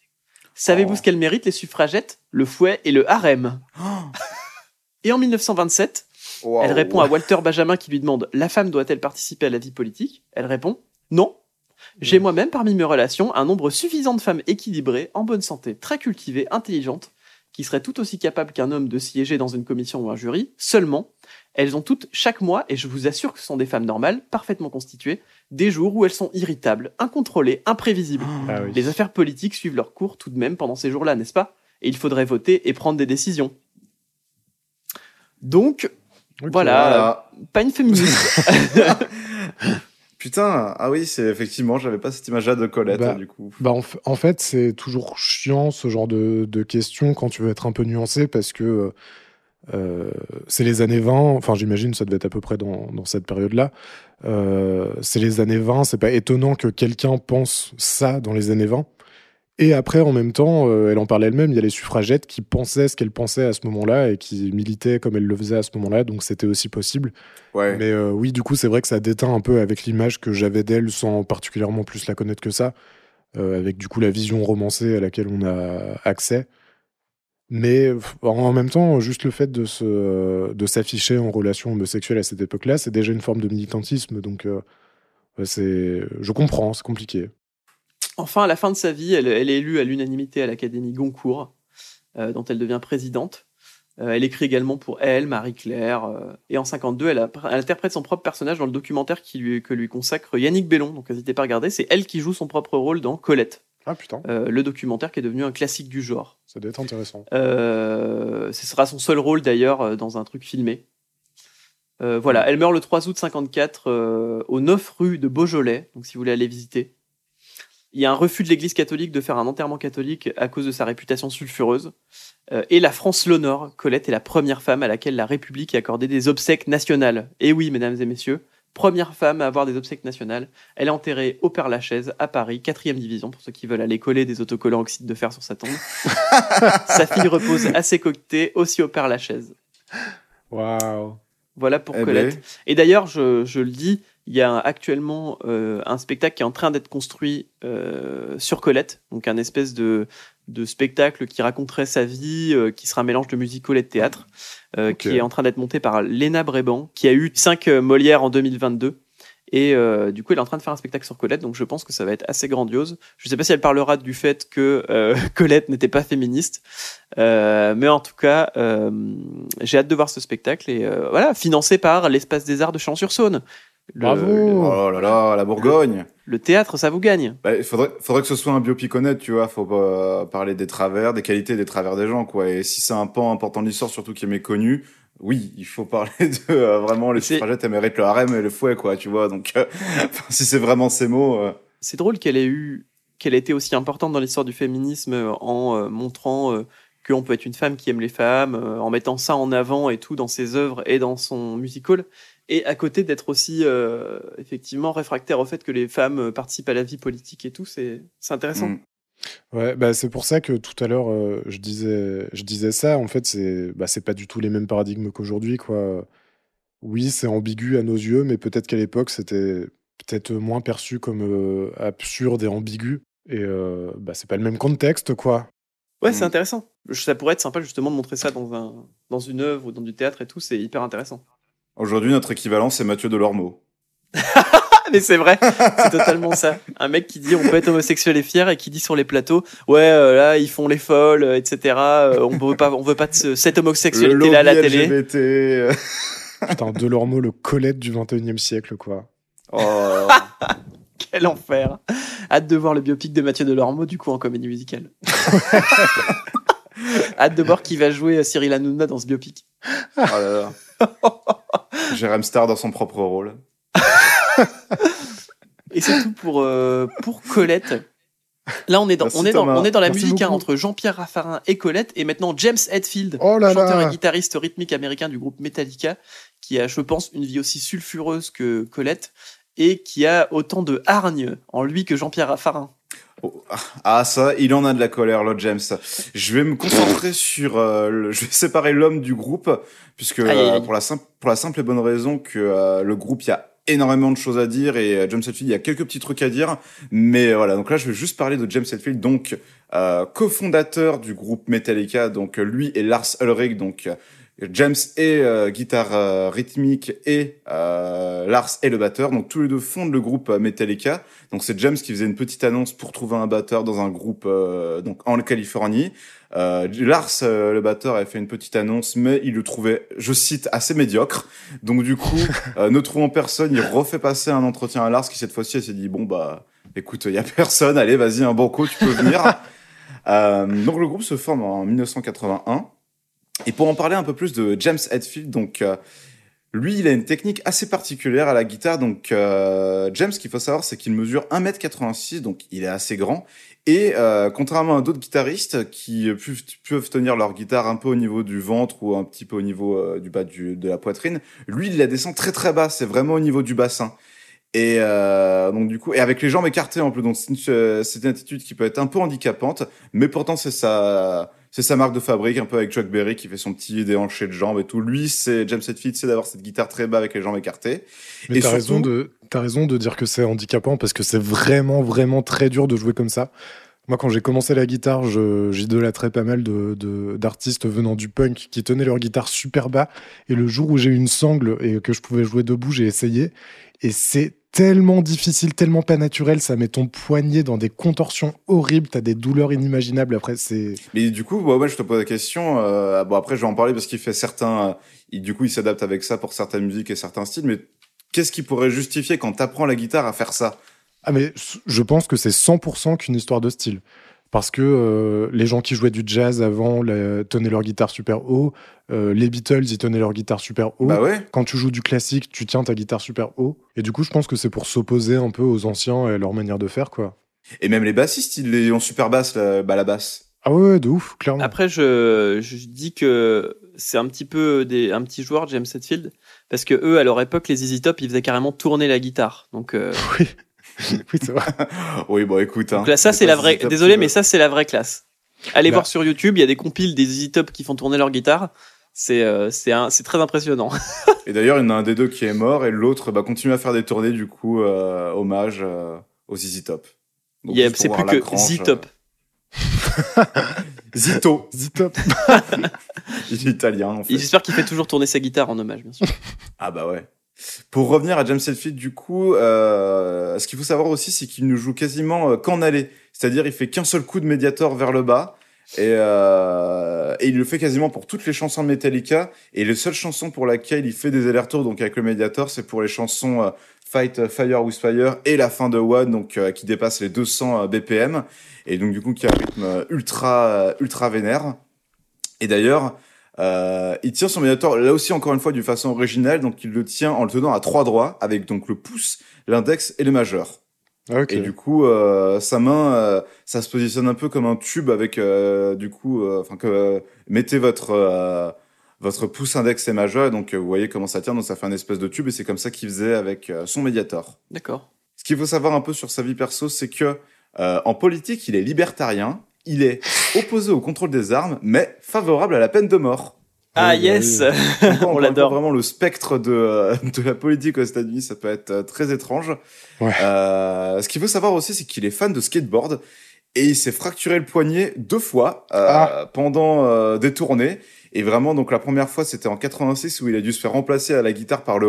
Savez-vous Oh. ce qu'elles méritent, les suffragettes? Le fouet et le harem. Et en 1927, elle répond à Walter Benjamin qui lui demande La femme doit-elle participer à la vie politique? Elle répond Non. J'ai moi-même parmi mes relations un nombre suffisant de femmes équilibrées, en bonne santé, très cultivées, intelligentes, qui seraient tout aussi capables qu'un homme de siéger dans une commission ou un jury. Seulement, elles ont toutes, chaque mois, et je vous assure que ce sont des femmes normales, parfaitement constituées, des jours où elles sont irritables, incontrôlées, imprévisibles. Ah oui. Les affaires politiques suivent leur cours tout de même pendant ces jours-là, n'est-ce pas? Et il faudrait voter et prendre des décisions. Donc, Voilà. pas une féministe. Putain, ah oui, c'est effectivement, j'avais pas cette image-là de Colette, Bah, du coup. Bah, en, fait, c'est toujours chiant ce genre de, de questions quand tu veux être un peu nuancé parce que euh, c'est les années 20, enfin j'imagine ça devait être à peu près dans, dans cette période-là. Euh, c'est les années 20, c'est pas étonnant que quelqu'un pense ça dans les années 20. Et après, en même temps, euh, elle en parlait elle-même, il y a les suffragettes qui pensaient ce qu'elles pensaient à ce moment-là et qui militaient comme elles le faisaient à ce moment-là, donc c'était aussi possible. Ouais. Mais euh, oui, du coup, c'est vrai que ça déteint un peu avec l'image que j'avais d'elle sans particulièrement plus la connaître que ça, euh, avec du coup la vision romancée à laquelle on a accès. Mais en même temps, juste le fait de se, de s'afficher en relation homosexuelle à cette époque-là, c'est déjà une forme de militantisme. Donc, c'est, je comprends, c'est compliqué. Enfin, à la fin de sa vie, elle, elle est élue à l'unanimité à l'Académie Goncourt, euh, dont elle devient présidente. Euh, elle écrit également pour Elle, Marie-Claire. euh, et en 52, elle, a- elle interprète son propre personnage dans le documentaire qui lui, que lui consacre Yannick Bellon. Donc n'hésitez pas à regarder. C'est elle qui joue son propre rôle dans Colette, Ah putain, le documentaire qui est devenu un classique du genre. ça doit être intéressant. Ce sera son seul rôle d'ailleurs dans un truc filmé. Voilà, elle meurt le 3 août 54 euh, au 9 rue de Beaujolais, donc si vous voulez aller visiter. Il y a un refus de l'Église catholique de faire un enterrement catholique à cause de sa réputation sulfureuse. Euh, et la France l'honore. Colette est la première femme à laquelle la République a accordé des obsèques nationales. Et oui, mesdames et messieurs, première femme à avoir des obsèques nationales. Elle est enterrée au Père-Lachaise, à Paris, 4 division, pour ceux qui veulent aller coller des autocollants oxyde de fer sur sa tombe. Sa fille repose à ses côtés, aussi au Père-Lachaise. Waouh. Voilà pour Eh Colette. ben, Et d'ailleurs, je, je le dis, il y a actuellement euh, un spectacle qui est en train d'être construit euh, sur Colette, donc un espèce de, de spectacle qui raconterait sa vie, euh, qui sera un mélange de musical et de théâtre, qui est en train d'être monté par Léna Bréban, qui a eu 5 Molières en 2022. Et euh, du coup, elle est en train de faire un spectacle sur Colette, donc je pense que ça va être assez grandiose. Je sais pas si elle parlera du fait que euh, Colette n'était pas féministe, euh, mais en tout cas, j'ai hâte de voir ce spectacle et voilà, financé par l'Espace des Arts de Champs-sur-Saône. Le- Bravo. Le, Oh là là, la Bourgogne. le théâtre, ça vous gagne. Bah, il faudrait, faudrait que ce soit un biopic honnête, tu vois. Faut pas parler des travers, des qualités des travers des gens, quoi. Et si c'est un pan important de l'histoire, surtout qui est méconnu, oui, il faut parler de euh, vraiment les suffragettes, elles méritent le harem et le fouet, quoi, tu vois. Donc, euh, si c'est vraiment ces mots, euh, C'est drôle qu'elle ait eu, qu'elle ait été aussi importante dans l'histoire du féminisme euh, en euh, montrant euh, qu'on peut être une femme qui aime les femmes, euh, en mettant ça en avant et tout dans ses œuvres et dans son musical. Et à côté d'être aussi euh, effectivement réfractaire au fait que les femmes euh, participent à la vie politique et tout, c'est intéressant. mm. Ouais, bah c'est pour ça que tout à l'heure euh, je disais, je disais ça. En fait, c'est, bah c'est pas du tout les mêmes paradigmes qu'aujourd'hui, quoi. Oui, c'est ambigu à nos yeux, mais peut-être qu'à l'époque c'était peut-être moins perçu comme euh, absurde et ambigu. Et bah c'est pas le même contexte, quoi. Ouais, c'est Mm. intéressant. Ça pourrait être sympa justement de montrer ça dans, un, dans une œuvre ou dans du théâtre et tout, c'est hyper intéressant. Aujourd'hui, notre équivalent, c'est Mathieu Delormeau. Mais c'est vrai, c'est totalement ça. Un mec qui dit on peut être homosexuel et fier et qui dit sur les plateaux ouais euh, là ils font les folles euh, etc. euh, on veut pas on veut pas de ce- cette homosexualité là à la télé. LGBT, euh, Putain, Delormeau, le Colette du 21e siècle, quoi. oh, Quel enfer. Hâte de voir le biopic de Mathieu Delormeau du coup en comédie musicale. Hâte de voir qui va jouer euh, Cyril Hanouna dans ce biopic. oh là là. Jérém Star dans son propre rôle. Et c'est tout pour, euh, pour Colette. Là, on est dans, Merci, on est dans, Thomas. on est dans la Merci musique hein, beaucoup. entre Jean-Pierre Raffarin et Colette, et maintenant James Hetfield, Oh là chanteur là et guitariste rythmique américain du groupe Metallica, qui a, je pense, une vie aussi sulfureuse que Colette, et qui a autant de hargne en lui que Jean-Pierre Raffarin. Oh, ah ça, il en a de la colère, Lord James. Je vais me concentrer sur, euh, le- je vais séparer l'homme du groupe, puisque Aïe, aïe, euh, pour la simple pour la simple et bonne raison que euh, le groupe, il y a énormément de choses à dire et James Hetfield, il y a quelques petits trucs à dire, mais voilà. Donc là, je vais juste parler de James Hetfield, donc cofondateur du groupe Metallica. Donc lui et Lars Ulrich, donc James est euh, guitare euh, rythmique et euh, Lars est le batteur. Donc tous les deux fondent le groupe euh, Metallica. Donc c'est James qui faisait une petite annonce pour trouver un batteur dans un groupe euh, donc en Californie. Euh, Lars, euh, le batteur, a fait une petite annonce, mais il le trouvait, je cite, assez médiocre. Donc du coup, euh, ne trouvant personne, il refait passer un entretien à Lars qui cette fois-ci s'est dit bon bah écoute, il y a personne, allez vas-y un banco, tu peux venir. Euh, donc le groupe se forme en 1981. Et pour en parler un peu plus de James Hetfield, donc euh, lui, il a une technique assez particulière à la guitare. Donc euh, James, ce qu'il faut savoir, c'est qu'il mesure 1m86, donc il est assez grand. Et euh, contrairement à d'autres guitaristes qui peuvent, tenir leur guitare un peu au niveau du ventre ou un petit peu au niveau du bas de la poitrine, lui, il la descend très très bas. C'est vraiment au niveau du bassin. Et donc du coup, et avec les jambes écartées en plus, donc c'est une, c'est une attitude qui peut être un peu handicapante, mais pourtant c'est sa, c'est sa marque de fabrique, un peu avec Chuck Berry qui fait son petit déhanché de jambes et tout. Lui, c'est James Hetfield, c'est d'avoir cette guitare très bas avec les jambes écartées. Mais t'as raison de t'as raison de dire que c'est handicapant parce que c'est vraiment vraiment très dur de jouer comme ça. Moi, quand j'ai commencé la guitare, j'idolâtrais pas mal de- de- d'artistes venant du punk qui tenaient leur guitare super bas. Et le jour où j'ai eu une sangle et que je pouvais jouer debout, j'ai essayé. Et c'est tellement difficile, tellement pas naturel. Ça met ton poignet dans des contorsions horribles. T'as des douleurs inimaginables. Après, c'est Mais du coup, ouais, ouais, je te pose la question. euh, bon, après, je vais en parler parce qu'il fait certains. euh, il- du coup, il s'adapte avec ça pour certaines musiques et certains styles. Mais qu'est-ce qui pourrait justifier quand t'apprends la guitare à faire ça? Ah mais je pense que c'est 100% qu'une histoire de style. Parce que euh, les gens qui jouaient du jazz avant tenaient leur guitare super haut, euh, les Beatles ils tenaient leur guitare super haut. Bah ouais. Quand tu joues du classique, tu tiens ta guitare super haut. Et du coup, je pense que c'est pour s'opposer un peu aux anciens et à leur manière de faire, quoi. Et même les bassistes, ils les ont super basse, la, bah, la basse. Ah ouais, ouais, de ouf, clairement. Après, je, je dis que c'est un petit peu des, un petit joueur, James Hetfield, parce que eux, à leur époque, les ZZ Top, ils faisaient carrément tourner la guitare. Donc, euh, Oui, oui c'est vrai. Oui, bon, écoute. Hein, donc là, ça, c'est la vraie. Désolé, mais ça, c'est la vraie classe. Allez Bah. voir sur YouTube, il y a des compiles des ZZ Top qui font tourner leur guitare. C'est, euh, c'est un- c'est très impressionnant. Et d'ailleurs, il y en a un des deux qui est mort et l'autre bah, continue à faire des tournées, du coup, euh, hommage euh, aux ZZ Top. C'est plus que cranche, Z Top. euh, Zito. Zitop. Il est italien, en fait. J'espère qu'il fait toujours tourner sa guitare en hommage, bien sûr. Ah bah ouais. Pour revenir à James Hetfield, du coup, euh, ce qu'il faut savoir aussi, c'est qu'il ne joue quasiment euh, qu'en allée. C'est-à-dire, il fait qu'un seul coup de médiator vers le bas. Et, euh, et il le fait quasiment pour toutes les chansons de Metallica. Et les seules chansons pour laquelle il fait des allers-retours, donc avec le médiator, c'est pour les chansons euh, Fight euh, Fire with Fire et la fin de One, donc qui dépasse les 200 euh, BPM. Et donc, du coup, qui a un rythme ultra, ultra vénère. Et d'ailleurs, euh, il tient son médiator là aussi encore une fois d'une façon originale, donc il le tient en le tenant à trois doigts avec donc le pouce, l'index et le majeur. Ah, ok. Et du coup, euh, sa main, euh, ça se positionne un peu comme un tube avec euh, du coup, euh, enfin que euh, mettez votre euh, votre pouce index et majeur, et donc euh, vous voyez comment ça tient, donc ça fait un espèce de tube et c'est comme ça qu'il faisait avec euh, son médiator. D'accord. Ce qu'il faut savoir un peu sur sa vie perso, c'est que euh, en politique, il est libertarien, il est opposé au contrôle des armes, mais favorable à la peine de mort. Ah, Oui, yes quoi, encore On fois, l'adore. Vraiment, le spectre de, euh, de la politique aux États-Unis, ça peut être euh, très étrange. Ouais. Euh, ce qu'il faut savoir aussi, c'est qu'il est fan de skateboard et il s'est fracturé le poignet deux fois euh, Ah. pendant euh, des tournées. Et vraiment, donc la première fois, c'était en 86 où il a dû se faire remplacer à la guitare par le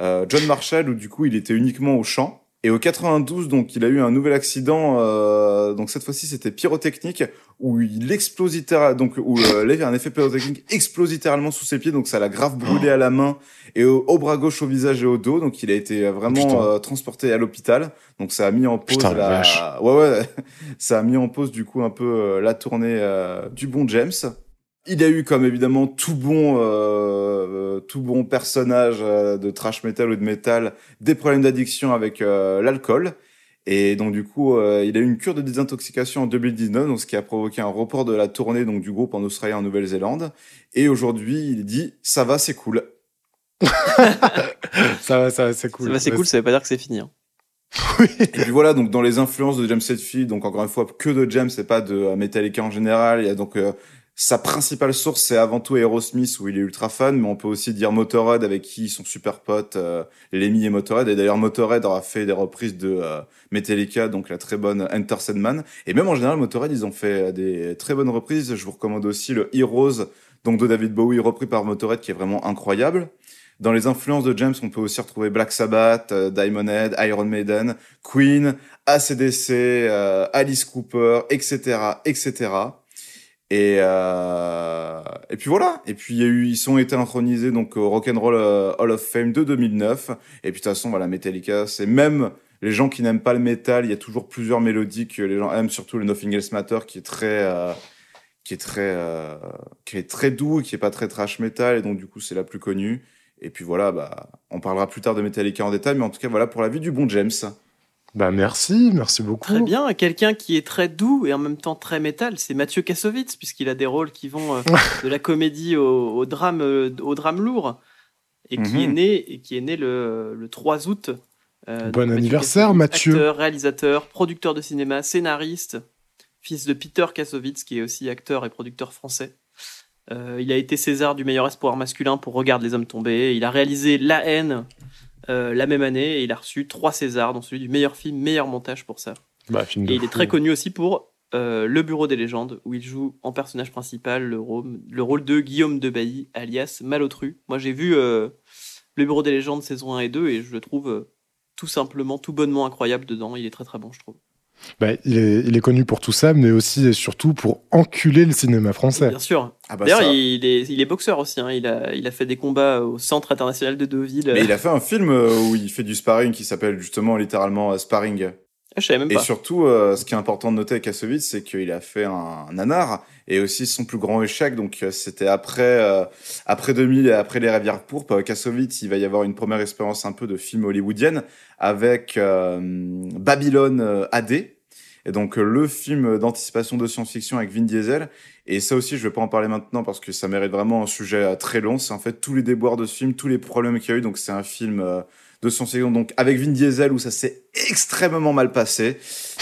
euh, John Marshall, où du coup, il était uniquement au chant. Et au 92, donc, il a eu un nouvel accident. euh, donc cette fois-ci, c'était pyrotechnique, où il explose donc où euh, l'effet- un effet pyrotechnique explose littéralement sous ses pieds. Donc ça l'a grave brûlé à la main et au, au bras gauche, au visage et au dos. Donc il a été Putain. vraiment euh, transporté à l'hôpital. Donc ça a mis en pause Putain, la vache. Ouais ouais, ça a mis en pause du coup un peu euh, la tournée euh, du bon James. Il a eu comme évidemment tout bon, euh, tout bon personnage euh, de trash metal ou de metal des problèmes d'addiction avec euh, l'alcool. Et donc du coup, euh, il a eu une cure de désintoxication en 2019, donc ce qui a provoqué un report de la tournée donc du groupe en Australie et en Nouvelle-Zélande. Et aujourd'hui, il dit ça va, c'est cool. Ça va, ça va, c'est cool. Ça va, c'est cool, ça veut pas dire que c'est fini. hein. Et puis voilà, donc dans les influences de James Hetfield, donc encore une fois que de James, c'est pas de euh, Metallica en général. Il y a donc euh, sa principale source, c'est avant tout Aerosmith où il est ultra fan, mais on peut aussi dire Motorhead avec qui ils sont super potes, euh, Lemmy et Motorhead. Et d'ailleurs Motorhead aura fait des reprises de euh, Metallica, donc la très bonne Enter. Et même en général Motorhead, ils ont fait des très bonnes reprises. Je vous recommande aussi le Heroes, donc de David Bowie repris par Motorhead, qui est vraiment incroyable. Dans les influences de James, on peut aussi retrouver Black Sabbath, euh, Diamond Head, Iron Maiden, Queen, ACDC, euh, Alice Cooper, etc., etc. Et euh, et puis voilà. Et puis y a eu, ils ont été intronisés donc au Rock and Roll euh, Hall of Fame de 2009. Et puis de toute façon, voilà, Metallica, c'est même les gens qui n'aiment pas le métal, il y a toujours plusieurs mélodies que les gens aiment, surtout le Nothing Else Matter qui est très euh, qui est très euh, qui est très doux, qui est pas très trash metal et donc du coup c'est la plus connue. Et puis voilà, bah on parlera plus tard de Metallica en détail, mais en tout cas voilà pour la vie du bon James. Bah merci, merci beaucoup. Très bien. Quelqu'un qui est très doux et en même temps très métal, c'est Mathieu Kassovitz, puisqu'il a des rôles qui vont euh, de la comédie au, au drame, euh, au drame lourd, et qui Mhm. est né, et qui est né le, le 3 août. Euh, Bon anniversaire, Mathieu. Acteur, réalisateur, producteur de cinéma, scénariste, fils de Peter Kassovitz, qui est aussi acteur et producteur français. Euh, il a été César du meilleur espoir masculin pour Regarde les hommes tombés. Il a réalisé La haine euh, la même année et il a reçu trois Césars, dont celui du meilleur film, meilleur montage pour ça. Bah, film de Et il est très connu aussi pour euh, Le Bureau des légendes, où il joue en personnage principal le rôle, le rôle de Guillaume de Bailly, alias Malotru. Moi, j'ai vu euh, Le Bureau des légendes saison 1 et 2 et je le trouve tout simplement, tout bonnement incroyable dedans. Il est très très bon, je trouve. Bah, il, est, il est connu pour tout ça, mais aussi et surtout pour enculer le cinéma français. Bien sûr. Ah bah D'ailleurs, ça. il est, il est boxeur aussi. hein. Il, a, il a fait des combats au Centre international de Deauville. Mais il a fait un film euh, où il fait du sparring qui s'appelle justement littéralement euh, Sparring. Ah, je savais même Et pas. surtout, euh, ce qui est important de noter avec Kassovitz, c'est qu'il a fait un, un nanar et aussi son plus grand échec. Donc, euh, c'était après, euh, après 2000 et après les Rivières pourpres. Kassovitz, il va y avoir une première expérience un peu de film hollywoodienne avec euh, Babylone euh, AD. Et donc, euh, le film d'anticipation de science-fiction avec Vin Diesel. Et ça aussi, je vais pas en parler maintenant parce que ça mérite vraiment un sujet euh, très long. C'est en fait tous les déboires de ce film, tous les problèmes qu'il y a eu. Donc, c'est un film euh, de science-fiction. Donc, avec Vin Diesel où ça s'est extrêmement mal passé.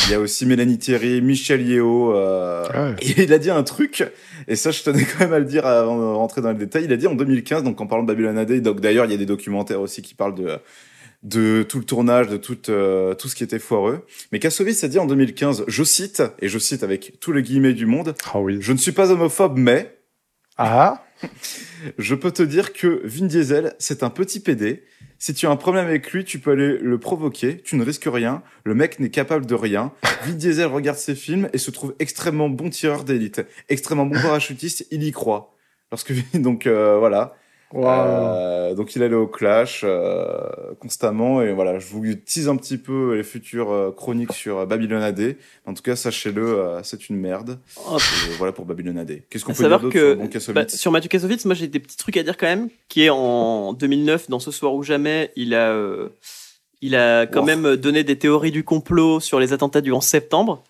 Il y a aussi Mélanie Thierry, Michel Yeo. Euh, Ah ouais. Et il a dit un truc, et ça, je tenais quand même à le dire avant de rentrer dans le détail. Il a dit en 2015, donc en parlant de Babylon AD, donc d'ailleurs, il y a des documentaires aussi qui parlent de de tout le tournage, de tout, euh, tout ce qui était foireux. Mais Kassovitz a dit en 2015, je cite, et je cite avec tous les guillemets du monde, Ah oui. je ne suis pas homophobe, mais Ah, je peux te dire que Vin Diesel, c'est un petit PD. Si tu as un problème avec lui, tu peux aller le provoquer. Tu ne risques rien. Le mec n'est capable de rien. Vin Diesel regarde ses films et se trouve extrêmement bon tireur d'élite, extrêmement bon parachutiste. Il y croit. Lorsque donc euh, voilà. Waouh. Euh, donc il allait au clash euh, constamment et voilà. Je vous tease un petit peu les futures euh, chroniques sur euh, Babylon AD. En tout cas, sachez-le, euh, c'est une merde. Oh, Et voilà pour Babylon AD. Qu'est-ce qu'on peut dire savoir d'autre que sur Bon bah, sur Mathieu Kassovitz, moi j'ai des petits trucs à dire quand même. Qui est en 2009 dans Ce soir ou jamais, il a, il a quand Wow. même donné des théories du complot sur les attentats du 11 septembre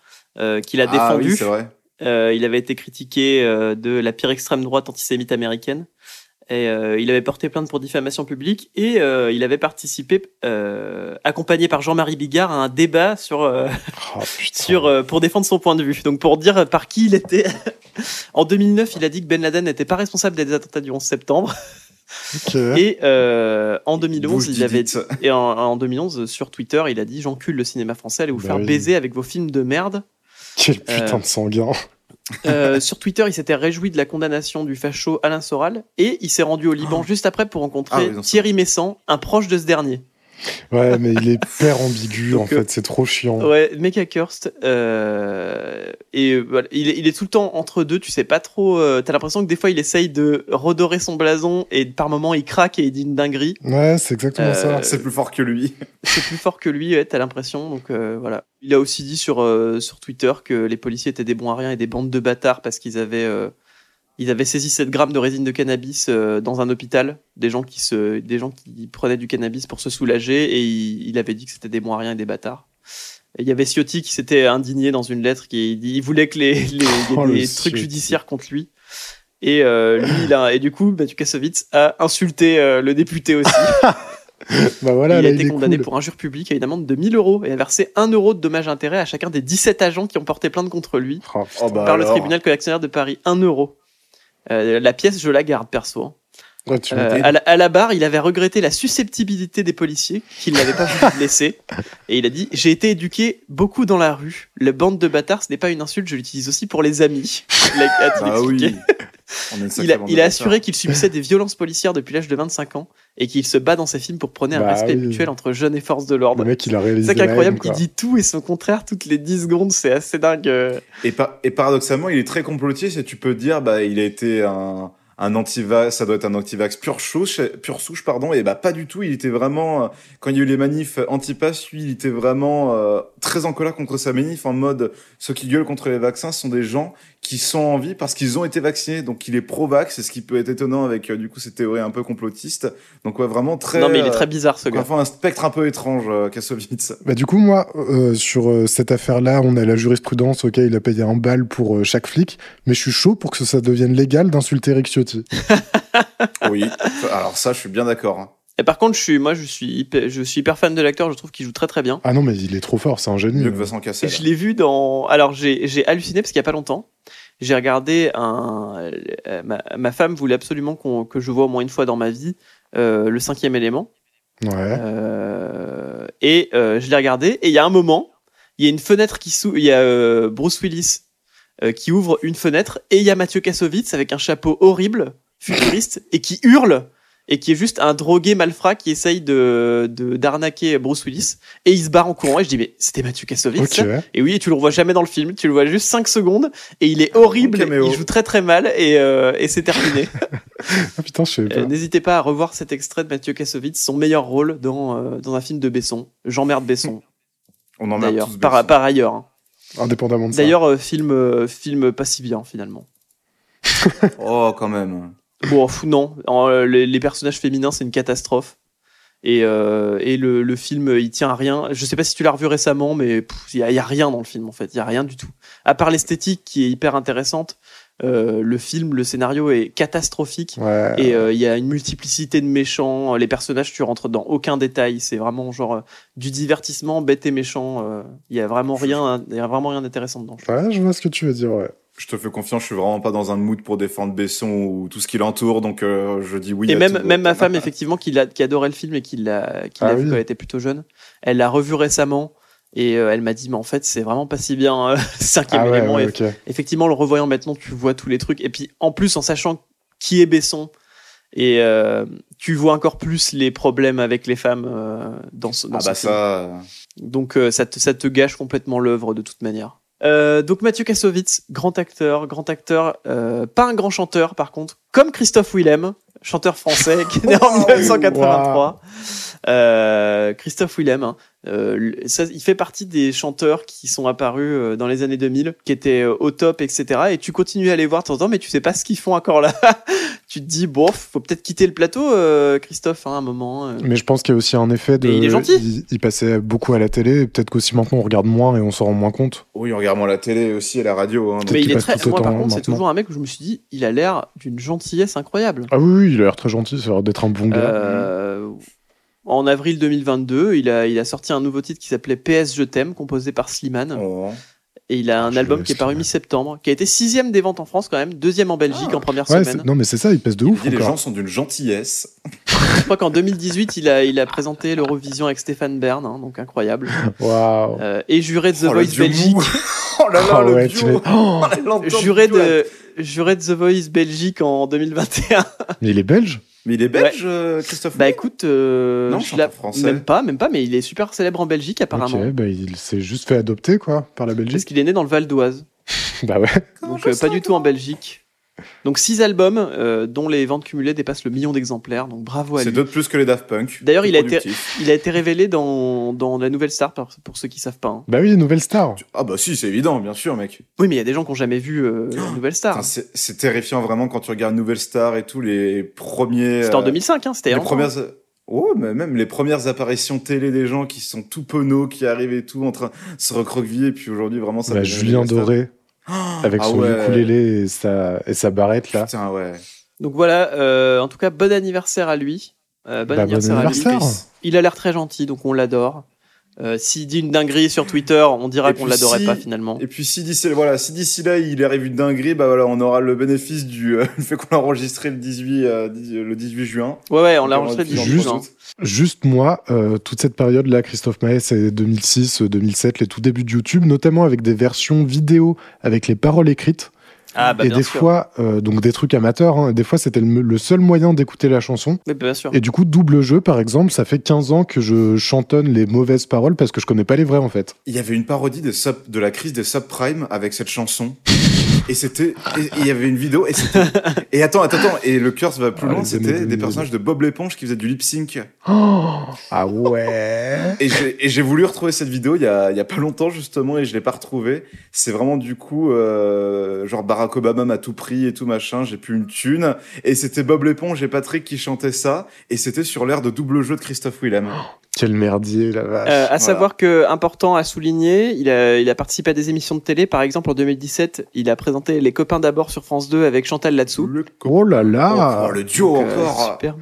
qu'il a Ah défendu. oui, c'est vrai. Il avait été critiqué de la pire extrême droite antisémite américaine. Et euh, il avait porté plainte pour diffamation publique et euh, il avait participé, euh, accompagné par Jean-Marie Bigard, à un débat sur, Oh, sur pour défendre son point de vue. Donc pour dire par qui il était. en 2009, il a dit que Ben Laden n'était pas responsable des attentats du 11 septembre. Et en Vous 2011, le il avait et en, en 2011 sur Twitter, il a dit j'encule le cinéma français, allez vous Bah faire oui. baiser avec vos films de merde. Quel putain de sanguin. Euh, sur Twitter, il s'était réjoui de la condamnation du facho Alain Soral et il s'est rendu au Liban juste après pour rencontrer Ah oui. Thierry Messant, un proche de ce dernier. Ouais, mais il est hyper ambigu, Donc, en fait, c'est trop chiant. Ouais, Mecha Kirst. Euh, et voilà, il, est, il est tout le temps entre deux, tu sais pas trop. euh, T'as l'impression que des fois il essaye de redorer son blason et par moments il craque et il dit une dinguerie. Ouais, c'est exactement Euh, ça. C'est plus fort que lui. C'est plus fort que lui, ouais, t'as l'impression. Donc euh, voilà. Il a aussi dit sur, euh, sur Twitter que les policiers étaient des bons à rien et des bandes de bâtards parce qu'ils avaient, euh, ils avaient saisi 7 grammes de résine de cannabis euh, dans un hôpital. Des gens, qui se, des gens qui prenaient du cannabis pour se soulager et il, il avait dit que c'était des rien et des bâtards. Et il y avait Ciotti qui s'était indigné dans une lettre qui il voulait que les, les, ait Oh, le trucs judiciaires contre lui. Et euh, lui, il a, et du coup, Mathieu Kassovitz a insulté euh, le député aussi. Bah voilà, il là, a été condamné cool. pour injure publique à une amende de 1000 euros et a versé 1 euro de dommages intérêts à chacun des 17 agents qui ont porté plainte contre lui Oh, Oh, bah par le alors. tribunal collectionneur de Paris. 1 euro. Euh, la pièce, je la garde perso. hein. ouais, Euh, à, la, à la barre, il avait regretté la susceptibilité des policiers qui ne l'avaient pas voulu blesser. Et il a dit J'ai été éduqué beaucoup dans la rue. La bande de bâtards, ce n'est pas une insulte, je l'utilise aussi pour les amis. Il a, a-t-il expliqué. oui. Il a, il assuré qu'il subissait des violences policières depuis l'âge de 25 ans et qu'il se bat dans ses films pour prôner un Bah respect oui. mutuel entre jeunes et forces de l'ordre. Le mec, il a C'est réalisé. ça qui est la incroyable, il dit tout et son contraire toutes les 10 secondes, c'est assez dingue. Et, et paradoxalement, il est très complotiste et tu peux te dire, bah, il a été un, un anti-vax, ça doit être un anti-vax pure souche, pure souche, pardon. Et bah, pas du tout. Il était vraiment, euh, quand il y a eu les manifs anti-pass, lui, il était vraiment euh, très en colère contre sa manif, en mode, ceux qui gueulent contre les vaccins sont des gens qui sont en vie parce qu'ils ont été vaccinés. Donc, il est pro-vax, c'est ce qui peut être étonnant avec, euh, du coup, ces théories un peu complotistes. Donc, ouais, vraiment très. non, mais il est euh, très bizarre ce gars. Enfin, un spectre un peu étrange, euh, Kassovitz. Bah, du coup, moi, euh, sur euh, cette affaire-là, on a la jurisprudence, ok, il a payé un bal pour euh, chaque flic, mais je suis chaud pour que ça devienne légal d'insulter Eric Oui. Alors, ça, je suis bien d'accord. hein. Et par contre, je suis, moi, je suis, hyper, je suis hyper fan de l'acteur, je trouve qu'il joue très très bien. Ah non, mais il est trop fort, c'est un génie. Mieux que Vincent Et Cassel. je l'ai vu dans. Alors, j'ai j'ai halluciné parce qu'il n'y a pas longtemps. J'ai regardé un. euh, Ma, ma femme voulait absolument que je vois au moins une fois dans ma vie euh, le cinquième élément. Ouais. Euh, et euh, je l'ai regardé. Et il y a un moment, il y a une fenêtre qui s'ouvre. Il y a euh, Bruce Willis euh, qui ouvre une fenêtre. Et il y a Mathieu Kassovitz avec un chapeau horrible, futuriste, et qui hurle. Et qui est juste un drogué malfrat qui essaye de de- d'arnaquer Bruce Willis. Et il se barre en courant. Et je dis, mais c'était Mathieu Kassovitz et oui, et tu le revois jamais dans le film, tu le vois juste 5 secondes et il est horrible, bon caméo. il joue très très mal et, euh, et c'est terminé. Ah putain, je. Euh, N'hésitez pas à revoir cet extrait de Mathieu Kassovitz, son meilleur rôle dans, euh, dans un film de Besson, Jean-Merde Besson, On d'ailleurs, tous par, Besson. par ailleurs. hein. Indépendamment de ça. D'ailleurs, euh, film, euh, film pas si bien finalement. Oh, quand même. Bon, fou, non, En, euh, les, les personnages féminins c'est une catastrophe. Et, euh, et le, le film, il tient à rien. Je sais pas si tu l'as revu récemment, mais il y, y a rien dans le film en fait. Il y a rien du tout. À part l'esthétique qui est hyper intéressante, euh, le film, le scénario est catastrophique. Ouais. Et euh, il y a une multiplicité de méchants. Les personnages, tu rentres dans aucun détail. C'est vraiment genre euh, du divertissement bête et méchant. euh, Il y a vraiment rien, il y a vraiment rien d'intéressant dedans. je. Ouais, je vois ce que tu veux dire, ouais. Je te fais confiance, je suis vraiment pas dans un mood pour défendre Besson ou tout ce qui l'entoure, donc euh, je dis oui. Et à même, tout. même ma femme, effectivement, qui, adorait le film et qui l'a, qui l'a Ah vu oui. quand elle était plutôt jeune, elle l'a revu récemment. Et euh, elle m'a dit, mais en fait, c'est vraiment pas si bien, euh, cinquième Ah ouais, élément. ouais, effectivement, le revoyant maintenant, tu vois tous les trucs. Et puis, en plus, en sachant qui est Besson, et euh, tu vois encore plus les problèmes avec les femmes euh, dans ce, dans Ah ce bah film. ça. Donc, euh, ça, te, ça te gâche complètement l'œuvre de toute manière. Euh, donc Mathieu Kassovitz, grand acteur, grand acteur, euh, pas un grand chanteur par contre, comme Christophe Willem, chanteur français qui est né en 1983. Euh, Christophe Willem, hein, euh, ça, il fait partie des chanteurs qui sont apparus euh, dans les années 2000, qui étaient euh, au top, etc. Et tu continues à les voir de temps en temps, mais tu sais pas ce qu'ils font encore là. tu te dis, bon, faut peut-être quitter le plateau, euh, Christophe, hein, à un moment. euh. Mais je pense qu'il y a aussi un effet de. Mais il est gentil. Il, il passait beaucoup à la télé, peut-être qu'aussi maintenant on regarde moins et on s'en rend moins compte. Oui, on regarde moins la télé aussi et la radio. Hein, Mais il est très. Moi, par contre, c'est toujours un mec où je me suis dit, il a l'air d'une gentillesse incroyable. Ah oui, oui, il a l'air très gentil, ça a l'air d'être un bon gars. Euh, en avril 2022, il a, il a sorti un nouveau titre qui s'appelait PS Je t'aime, composé par Slimane. Oh. Et il a un je album qui est paru mi-septembre, qui a été sixième des ventes en France quand même, deuxième en Belgique Ah. en première Ouais, semaine. non mais c'est ça, il pèse de Il ouf dit les gens sont d'une gentillesse. Je crois qu'en 2018, il a, il a présenté l'Eurovision avec Stéphane Bern, hein, donc incroyable. Waouh. Euh, et juré de The Oh, Voice Belgique. oh là là, Ah le ouais, duo. Oh, L'entente juré de, juré de The Voice Belgique en 2021. mais il est belge? Mais il est belge, euh, Christophe Bah écoute, euh, Non, je français. même pas, même pas, mais il est super célèbre en Belgique apparemment. Ok, bah il s'est juste fait adopter quoi, par la Parce Belgique. qu'il est né dans le Val d'Oise. Bah ouais. Comment Donc euh, pas du tout en Belgique. Donc six albums euh, dont les ventes cumulées dépassent le million d'exemplaires. Donc bravo à C'est lui. deux de plus que les Daft Punk. D'ailleurs, il a été-. Il a été révélé dans, dans la Nouvelle Star pour, pour ceux qui savent pas. hein. Bah oui, nouvelle star. Ah bah si, c'est évident, bien sûr, mec. Oui, mais il y a des gens qui ont jamais vu euh, la Nouvelle Star. C'est c'est terrifiant vraiment quand tu regardes Nouvelle Star et tout, les premiers... C'était en euh, 2005, hein, c'était les premières... Oh, mais même les premières apparitions télé des gens qui sont tout penauds, qui arrivent et tout, en train de se recroqueviller, et puis aujourd'hui, vraiment, ça... Bah, Julien Star. Doré avec Ah son ouais. ukulélé et sa, et sa barrette là. Putain, ouais. Donc voilà, euh, en tout cas, bon anniversaire à lui. Euh, bon Bah, bon anniversaire à lui. anniversaire. Il a l'air très gentil, donc on l'adore. Euh, S'il dit une dinguerie sur Twitter, on dira qu'on puis l'adorait si- pas finalement. Et puis si d'ici voilà, si d'ici là il arrive une dinguerie, bah voilà, on aura le bénéfice du euh, le fait qu'on l'a enregistré le 18 euh, dix- le 18 juin. Ouais, ouais, on l'a enregistré en du Juste- plus, juin. Juste moi, euh, toute cette période-là, Christophe Maé, c'est 2006, euh, 2007, les tout débuts de YouTube, notamment avec des versions vidéo avec les paroles écrites. Ah bah et bien des sûr. fois, euh, donc des trucs amateurs, hein, des fois c'était le, le seul moyen d'écouter la chanson. Mais bien sûr. Et du coup, double jeu, par exemple, ça fait 15 ans que je chantonne les mauvaises paroles parce que je connais pas les vraies en fait. Il y avait une parodie de sub, de la crise des subprimes avec cette chanson. Et c'était, il y avait une vidéo, et c'était, et attends, attends, attends, et le curse va plus Ah, loin, c'était des 2000. personnages de Bob l'éponge qui faisaient du lip sync. Oh ah ouais Et j'ai, et j'ai voulu retrouver cette vidéo il y a, il y a pas longtemps, justement, et je l'ai pas retrouvée. C'est vraiment, du coup, euh, genre Barack Obama m'a tout pris et tout machin, j'ai plus une thune. Et c'était Bob l'éponge et Patrick qui chantaient ça, et c'était sur l'air de double jeu de Christophe Willem. Quel merdier, la vache. Euh, à Voilà. savoir que important à souligner, il a, il a participé à des émissions de télé. Par exemple, en 2017, il a présenté Les copains d'abord sur France 2 avec Chantal là-dessous. Le, Oh là là oh, le duo Donc, euh, encore. super.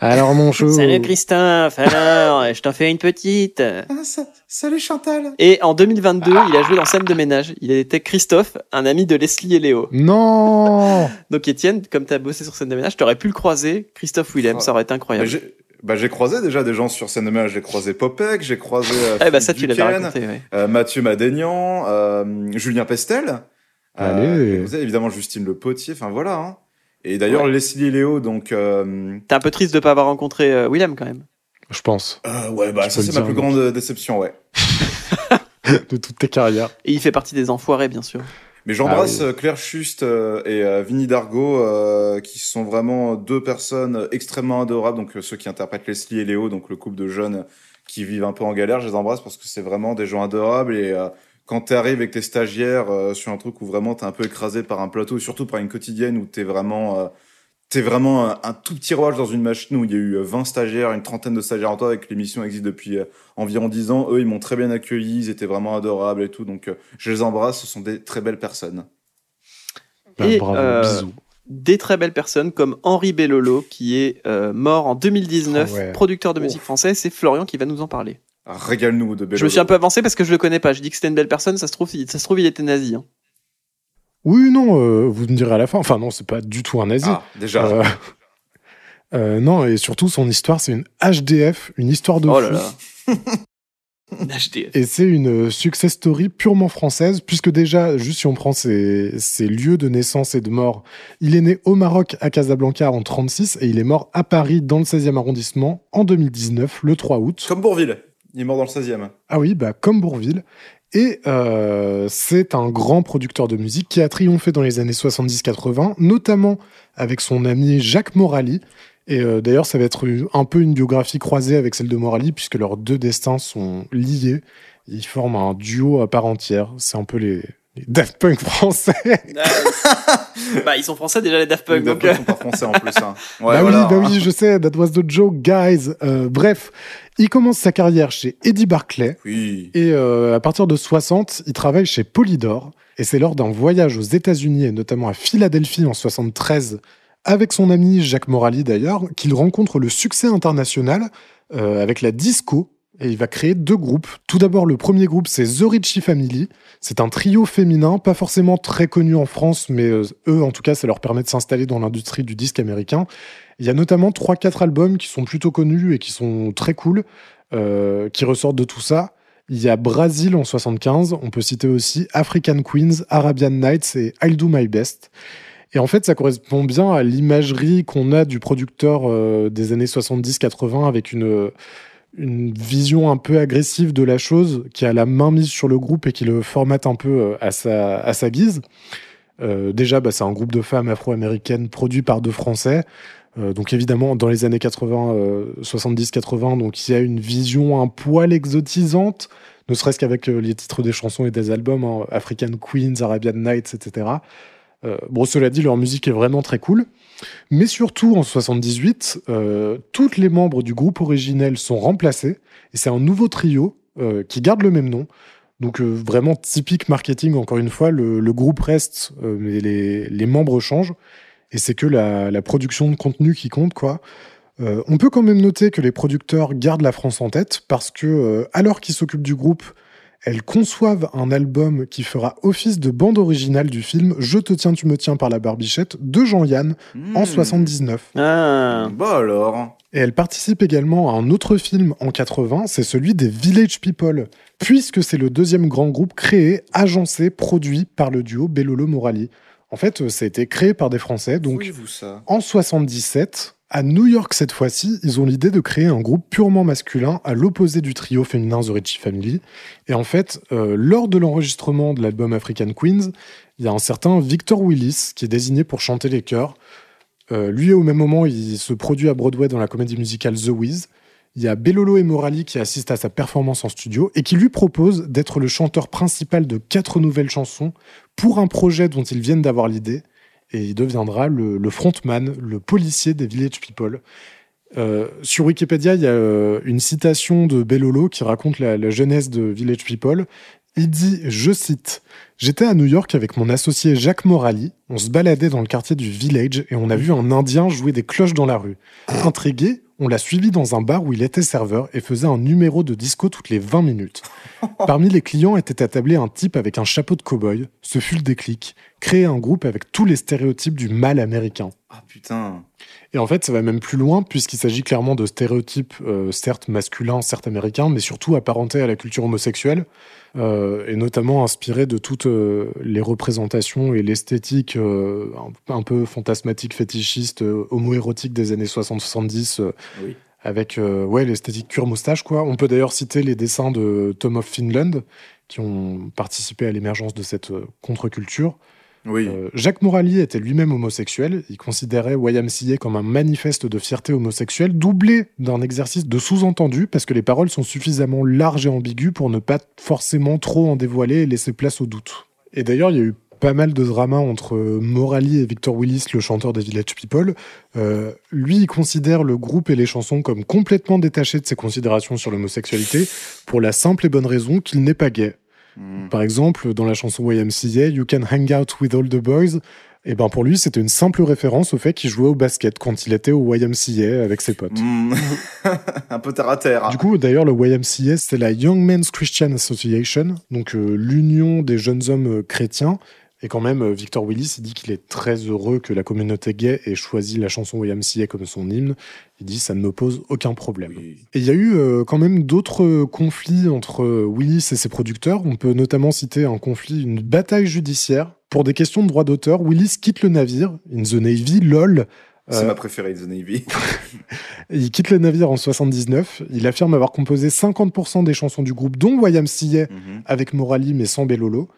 Alors mon chou Salut Christophe, alors, je t'en fais une petite. Ah, ça- salut Chantal. Et en 2022, il a joué dans Scène de ménage. Il était Christophe, un ami de Leslie et Léo. Non Donc Étienne, comme tu as bossé sur Scène de ménage, t'aurais pu le croiser, Christophe Willem, ça aurait été incroyable. j'ai bah, j'ai croisé déjà des gens sur scène de ménage. J'ai croisé Popek, j'ai croisé euh, Ah bah ça, tu l'avais Duquesne, raconté, ouais. euh, Mathieu Madénian, euh, Julien Pestel. Allez. vous avez évidemment Justine Le Potier. Enfin voilà. Hein. Et d'ailleurs Leslie et Léo. Donc euh, T'es un peu triste de pas avoir rencontré euh, Willem quand même. Je pense, euh, ouais bah Je ça c'est ma plus grande déception ouais. de toutes tes carrières. Et il fait partie des enfoirés, bien sûr. Mais j'embrasse Ah oui. euh, Claire Schuste euh, et euh, Vinnie Dargo, euh, qui sont vraiment deux personnes extrêmement adorables. Donc euh, ceux qui interprètent Leslie et Léo, donc le couple de jeunes qui vivent un peu en galère, je les embrasse parce que c'est vraiment des gens adorables. Et euh, quand tu arrives avec tes stagiaires euh, sur un truc où vraiment t'es un peu écrasé par un plateau, et surtout par une quotidienne où t'es vraiment euh, t'es vraiment un, un tout petit rouage dans une machine où il y a eu euh, 20 stagiaires, une trentaine de stagiaires en tout, avec l'émission existe depuis euh, environ 10 ans. Eux, ils m'ont très bien accueilli, ils étaient vraiment adorables et tout. Donc euh, je les embrasse, ce sont des très belles personnes. Bah, Et, bravo, euh, bisous. Des très belles personnes comme Henri Bellolo, qui est euh, mort en 2019, Ah ouais. producteur de musique française. C'est Florian qui va nous en parler. Régale-nous de belles Je me suis un peu avancé parce que je le connais pas. Je dis que c'était une belle personne, ça se trouve, il- ça se trouve il était nazi. hein. Oui, non, euh, vous me direz à la fin. Enfin non, c'est pas du tout un nazi. Ah, déjà. Euh, euh, non, et surtout son histoire, c'est une HDF, une histoire de Oh fou. là là. Une HDF. Et c'est une success story purement française, puisque déjà, juste si on prend ses, ses lieux de naissance et de mort, il est né au Maroc à Casablanca en 36 et il est mort à Paris dans le 16e arrondissement en 2019, le 3 août. Comme Bourville. Il est mort dans le 16e. Ah oui, bah, comme Bourville. Et euh, c'est un grand producteur de musique qui a triomphé dans les années 70-80, notamment avec son ami Jacques Morali. Et euh, d'ailleurs, ça va être un peu une biographie croisée avec celle de Morali, puisque leurs deux destins sont liés. Ils forment un duo à part entière. C'est un peu les, les Daft Punk français. bah, ils sont français déjà, les Daft Les Punk. Daft donc, Punk sont pas français en plus. Hein. Ouais, bah voilà, oui, bah hein. oui, je sais, that was the joke, guys. Euh, bref, il commence sa carrière chez Eddie Barclay. Oui. Et euh, à partir de 60, il travaille chez Polydor. Et c'est lors d'un voyage aux États-Unis, et notamment à Philadelphie en 73, avec son ami Jacques Morali d'ailleurs, qu'il rencontre le succès international euh, avec la disco. Et il va créer deux groupes. Tout d'abord, le premier groupe, c'est The Richie Family. C'est un trio féminin, pas forcément très connu en France, mais euh, eux, en tout cas, ça leur permet de s'installer dans l'industrie du disque américain. Il y a notamment 3-4 albums qui sont plutôt connus et qui sont très cool, euh, qui ressortent de tout ça. Il y a Brazil en 75, on peut citer aussi African Queens, Arabian Nights et I'll Do My Best. Et en fait, ça correspond bien à l'imagerie qu'on a du producteur euh, des années 70-80 avec une, une vision un peu agressive de la chose, qui a la main mise sur le groupe et qui le formate un peu euh, à sa, à sa guise. Euh, déjà, bah, c'est un groupe de femmes afro-américaines produit par deux Français. Euh, donc évidemment, dans les années 80, euh, 70-80, donc il y a une vision un poil exotisante, ne serait-ce qu'avec euh, les titres des chansons et des albums, hein, African Queens, Arabian Nights, etc. Euh, bon, cela dit, leur musique est vraiment très cool. Mais surtout, en 78, euh, toutes les membres du groupe originel sont remplacés, et c'est un nouveau trio euh, qui garde le même nom. Donc vraiment typique marketing, encore une fois, le, groupe reste, mais les, membres changent, et c'est que la, production de contenu qui compte, quoi. On peut quand même noter que les producteurs gardent la France en tête parce que, alors qu'ils s'occupent du groupe, elles conçoivent un album qui fera office de bande originale du film Je te tiens, tu me tiens par la barbichette de Jean-Yann en Hmm. 79. Ah. Bah alors. Et elle participe également à un autre film en 80, c'est celui des Village People, puisque c'est le deuxième grand groupe créé, agencé, produit par le duo Bellolo Morali. En fait, euh, ça a été créé par des Français, donc ça en 77, à New York cette fois-ci, ils ont l'idée de créer un groupe purement masculin à l'opposé du trio féminin The Richie Family. Et en fait, euh, lors de l'enregistrement de l'album African Queens, il y a un certain Victor Willis qui est désigné pour chanter les chœurs. Euh, lui, au même moment, il se produit à Broadway dans la comédie musicale The Wiz. Il y a Bellolo et Morali qui assistent à sa performance en studio et qui lui proposent d'être le chanteur principal de quatre nouvelles chansons pour un projet dont ils viennent d'avoir l'idée et il deviendra le, frontman, le policier des Village People. Euh, sur Wikipédia, il y a euh, une citation de Bellolo qui raconte la, la jeunesse de Village People. Il dit, je cite, J'étais à New York avec mon associé Jacques Morali. On se baladait dans le quartier du Village et on a vu un Indien jouer des cloches dans la rue. Intrigué, on l'a suivi dans un bar où il était serveur et faisait un numéro de disco toutes les 20 minutes. Parmi les clients était attablé un type avec un chapeau de cow-boy. Ce fut le déclic. Créer un groupe avec tous les stéréotypes du mal américain. Ah putain. Et en fait, ça va même plus loin, puisqu'il s'agit clairement de stéréotypes, euh, certes masculins, certes américains, mais surtout apparentés à la culture homosexuelle, euh, et notamment inspirés de toutes euh, les représentations et l'esthétique euh, un, un peu fantasmatique, fétichiste, homo-érotique des années 60-70, euh, Oui. avec ouais, l'esthétique cure moustache. Quoi. On peut d'ailleurs citer les dessins de Tom of Finland, qui ont participé à l'émergence de cette contre-culture. Oui. Euh, Jacques Morali était lui-même homosexuel. Il considérait YMCA comme un manifeste de fierté homosexuelle, doublé d'un exercice de sous-entendu, parce que les paroles sont suffisamment larges et ambiguës pour ne pas forcément trop en dévoiler et laisser place au doute. Et d'ailleurs, il y a eu pas mal de drama entre euh, Morali et Victor Willis, le chanteur des Village People. Euh, lui, il considère le groupe et les chansons comme complètement détachés de ses considérations sur l'homosexualité, pour la simple et bonne raison qu'il n'est pas gay. Hmm. Par exemple, dans la chanson YMCA, You Can Hang Out With All the Boys, et ben pour lui, c'était une simple référence au fait qu'il jouait au basket quand il était au YMCA avec ses potes. Hmm. Un peu terre à terre. Du coup, d'ailleurs, le YMCA, c'est la Young Men's Christian Association, donc euh, l'union des jeunes hommes euh, chrétiens. Et quand même, euh, Victor Willis, il dit qu'il est très heureux que la communauté gay ait choisi la chanson YMCA comme son hymne. Il dit ça ne me pose aucun problème. Oui. Et il y a eu euh, quand même d'autres euh, conflits entre Willis et ses producteurs. On peut notamment citer un conflit, une bataille judiciaire. Pour des questions de droit d'auteur, Willis quitte le navire, In the Navy, LOL. C'est Euh, ma préférée, The Navy. il quitte le navire en 79. Il affirme avoir composé 50% des chansons du groupe, dont YMCA, Mhm. avec Morali, mais sans Bellolo.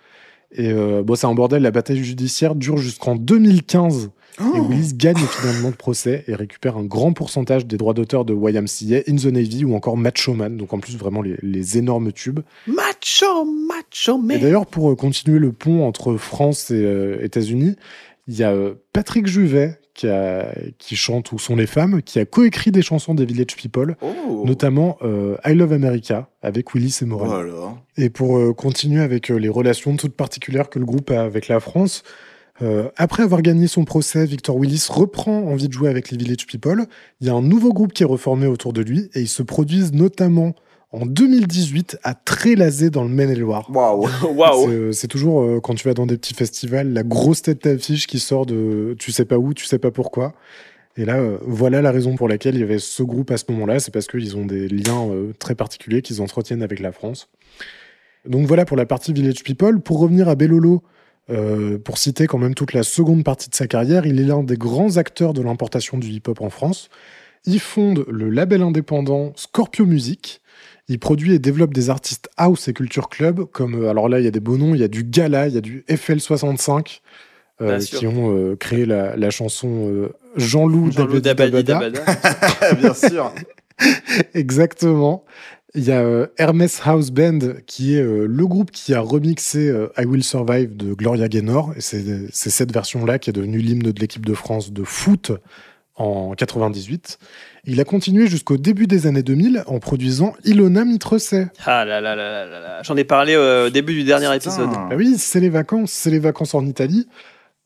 Et euh, bon, c'est un bordel. La bataille judiciaire dure jusqu'en 2015. Et Oh Willis gagne finalement le procès et récupère un grand pourcentage des droits d'auteur de YMCA, In the Navy ou encore Macho Man. Donc en plus, vraiment les, les énormes tubes. Macho, macho, Et mais. d'ailleurs, pour euh, continuer le pont entre France et euh, États-Unis, il y a Patrick Juvet qui, a, qui chante Où sont les femmes, qui a coécrit des chansons des Village People, Oh. notamment euh, I Love America avec Willis et Morel. Oh. Et pour euh, continuer avec euh, les relations toutes particulières que le groupe a avec la France, euh, après avoir gagné son procès, Victor Willis reprend envie de jouer avec les Village People. Il y a un nouveau groupe qui est reformé autour de lui et ils se produisent notamment en 2018 à Trélazé dans le Maine-et-Loire. Waouh. Waouh. C'est, euh, C'est toujours euh, quand tu vas dans des petits festivals, la grosse tête d'affiche qui sort de tu sais pas où, tu sais pas pourquoi. Et là, euh, voilà la raison pour laquelle il y avait ce groupe à ce moment-là, c'est parce qu'ils ont des liens euh, très particuliers qu'ils entretiennent avec la France. Donc voilà pour la partie Village People. Pour revenir à Bellolo, euh, pour citer quand même toute la seconde partie de sa carrière, il est l'un des grands acteurs de l'importation du hip-hop en France. Il fonde le label indépendant Scorpio Music. Il produit et développe des artistes house et culture club, comme, euh, alors là, il y a des beaux noms, il y a du Gala, il y a du FL65, euh, qui ont euh, créé la, la chanson euh, Jean-Loup Jean-Loup Dabadi Dabadi Dabada. Dabada. Bien sûr. Exactement. Il y a euh, Hermès House Band, qui est euh, le groupe qui a remixé euh, I Will Survive de Gloria Gaynor. Et c'est c'est cette version-là qui est devenue l'hymne de l'équipe de France de foot en 98. Il a continué jusqu'au début des années 2000 en produisant Ilona Mitrecet. Ah là là là là là là. J'en ai parlé euh, au début du dernier Putain. épisode. Ah oui, c'est les vacances, c'est les vacances en Italie.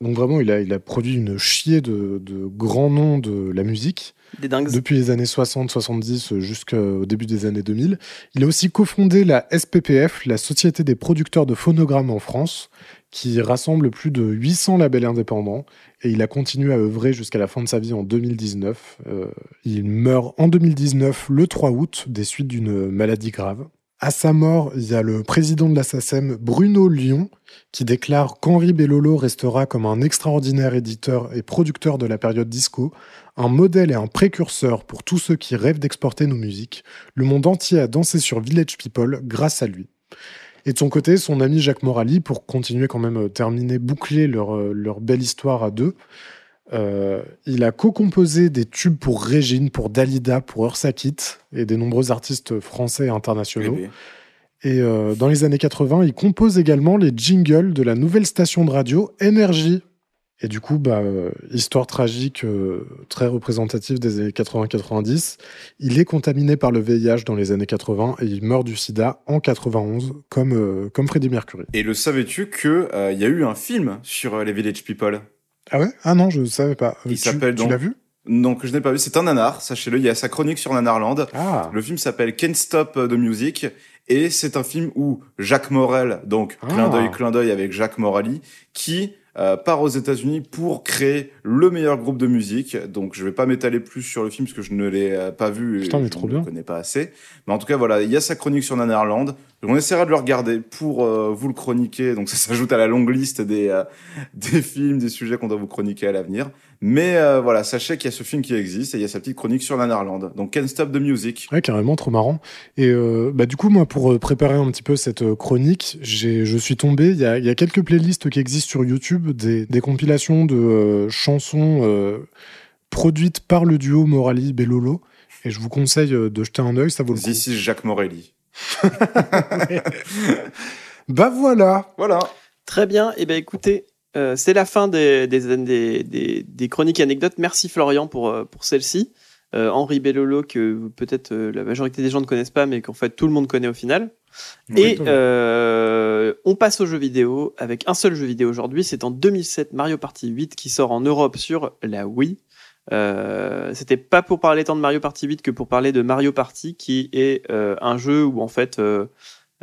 Donc vraiment, il a, il a produit une chier de, de grands noms de la musique. Des dingues. depuis les années 60-70 jusqu'au début des années 2000. Il a aussi cofondé la SPPF, la Société des producteurs de phonogrammes en France, qui rassemble plus de 800 labels indépendants. Et il a continué à œuvrer jusqu'à la fin de sa vie en 2019. Euh, il meurt en 2019, le 3 août, des suites d'une maladie grave. À sa mort, il y a le président de la SACEM, Bruno Lyon, qui déclare qu'Henri Bellolo restera comme un extraordinaire éditeur et producteur de la période disco, un modèle et un précurseur pour tous ceux qui rêvent d'exporter nos musiques. Le monde entier a dansé sur Village People grâce à lui. Et de son côté, son ami Jacques Morali, pour continuer quand même, euh, terminer, boucler leur, euh, leur belle histoire à deux, euh, il a co-composé des tubes pour Régine, pour Dalida, pour Ursakit et des nombreux artistes français et internationaux. Et euh, dans les années 80, il compose également les jingles de la nouvelle station de radio Énergie. Et du coup, bah, histoire tragique euh, très représentative des années 80-90. Il est contaminé par le VIH dans les années 80 et il meurt du sida en 91, comme, euh, comme Freddie Mercury. Et le savais-tu que euh, y a eu un film sur euh, les Village People? Ah ouais? Ah non, je ne savais pas. Il tu s'appelle tu donc- l'as vu? Donc je n'ai pas vu, c'est un nanar, sachez-le, il y a sa chronique sur Nanarland. Ah, Le film s'appelle Can't Stop the Music et c'est un film où Jacques Morel, donc Ah. clin d'œil, clin d'œil avec Jacques Morali, qui euh, part aux États-Unis pour créer le meilleur groupe de musique. Donc je vais pas m'étaler plus sur le film parce que je ne l'ai euh, pas vu Putain, mais je trop ne bien. le connais pas assez. Mais en tout cas voilà, il y a sa chronique sur Nanarland. On essaiera de le regarder pour euh, vous le chroniquer. Donc ça s'ajoute à la longue liste des euh, des films, des sujets qu'on doit vous chroniquer à l'avenir. Mais euh, voilà, sachez qu'il y a ce film qui existe et il y a sa petite chronique sur Nanarland. Donc Can't Stop the Music. Ouais, carrément, trop marrant. Et bah, du coup, moi, pour préparer un petit peu cette chronique, je suis tombé. Il y a, il y a quelques playlists qui existent sur YouTube, des, des compilations de chansons produites par le duo Morali-Bellolo. Et je vous conseille de jeter un œil, ça vaut le coup. This is Jacques Morelli. Bah voilà Voilà. Très bien. Et ben écoutez, euh, c'est la fin des, des, des, des, des chroniques anecdotes. Merci Florian pour, euh, pour celle-ci. Euh, Henri Bellolo, que peut-être euh, la majorité des gens ne connaissent pas, mais qu'en fait tout le monde connaît au final. Et euh, on passe aux jeux vidéo avec un seul jeu vidéo aujourd'hui. C'est en 2007 Mario Party 8 qui sort en Europe sur la Wii. Euh, C'était pas pour parler tant de Mario Party 8 que pour parler de Mario Party, qui est euh, un jeu où en fait euh,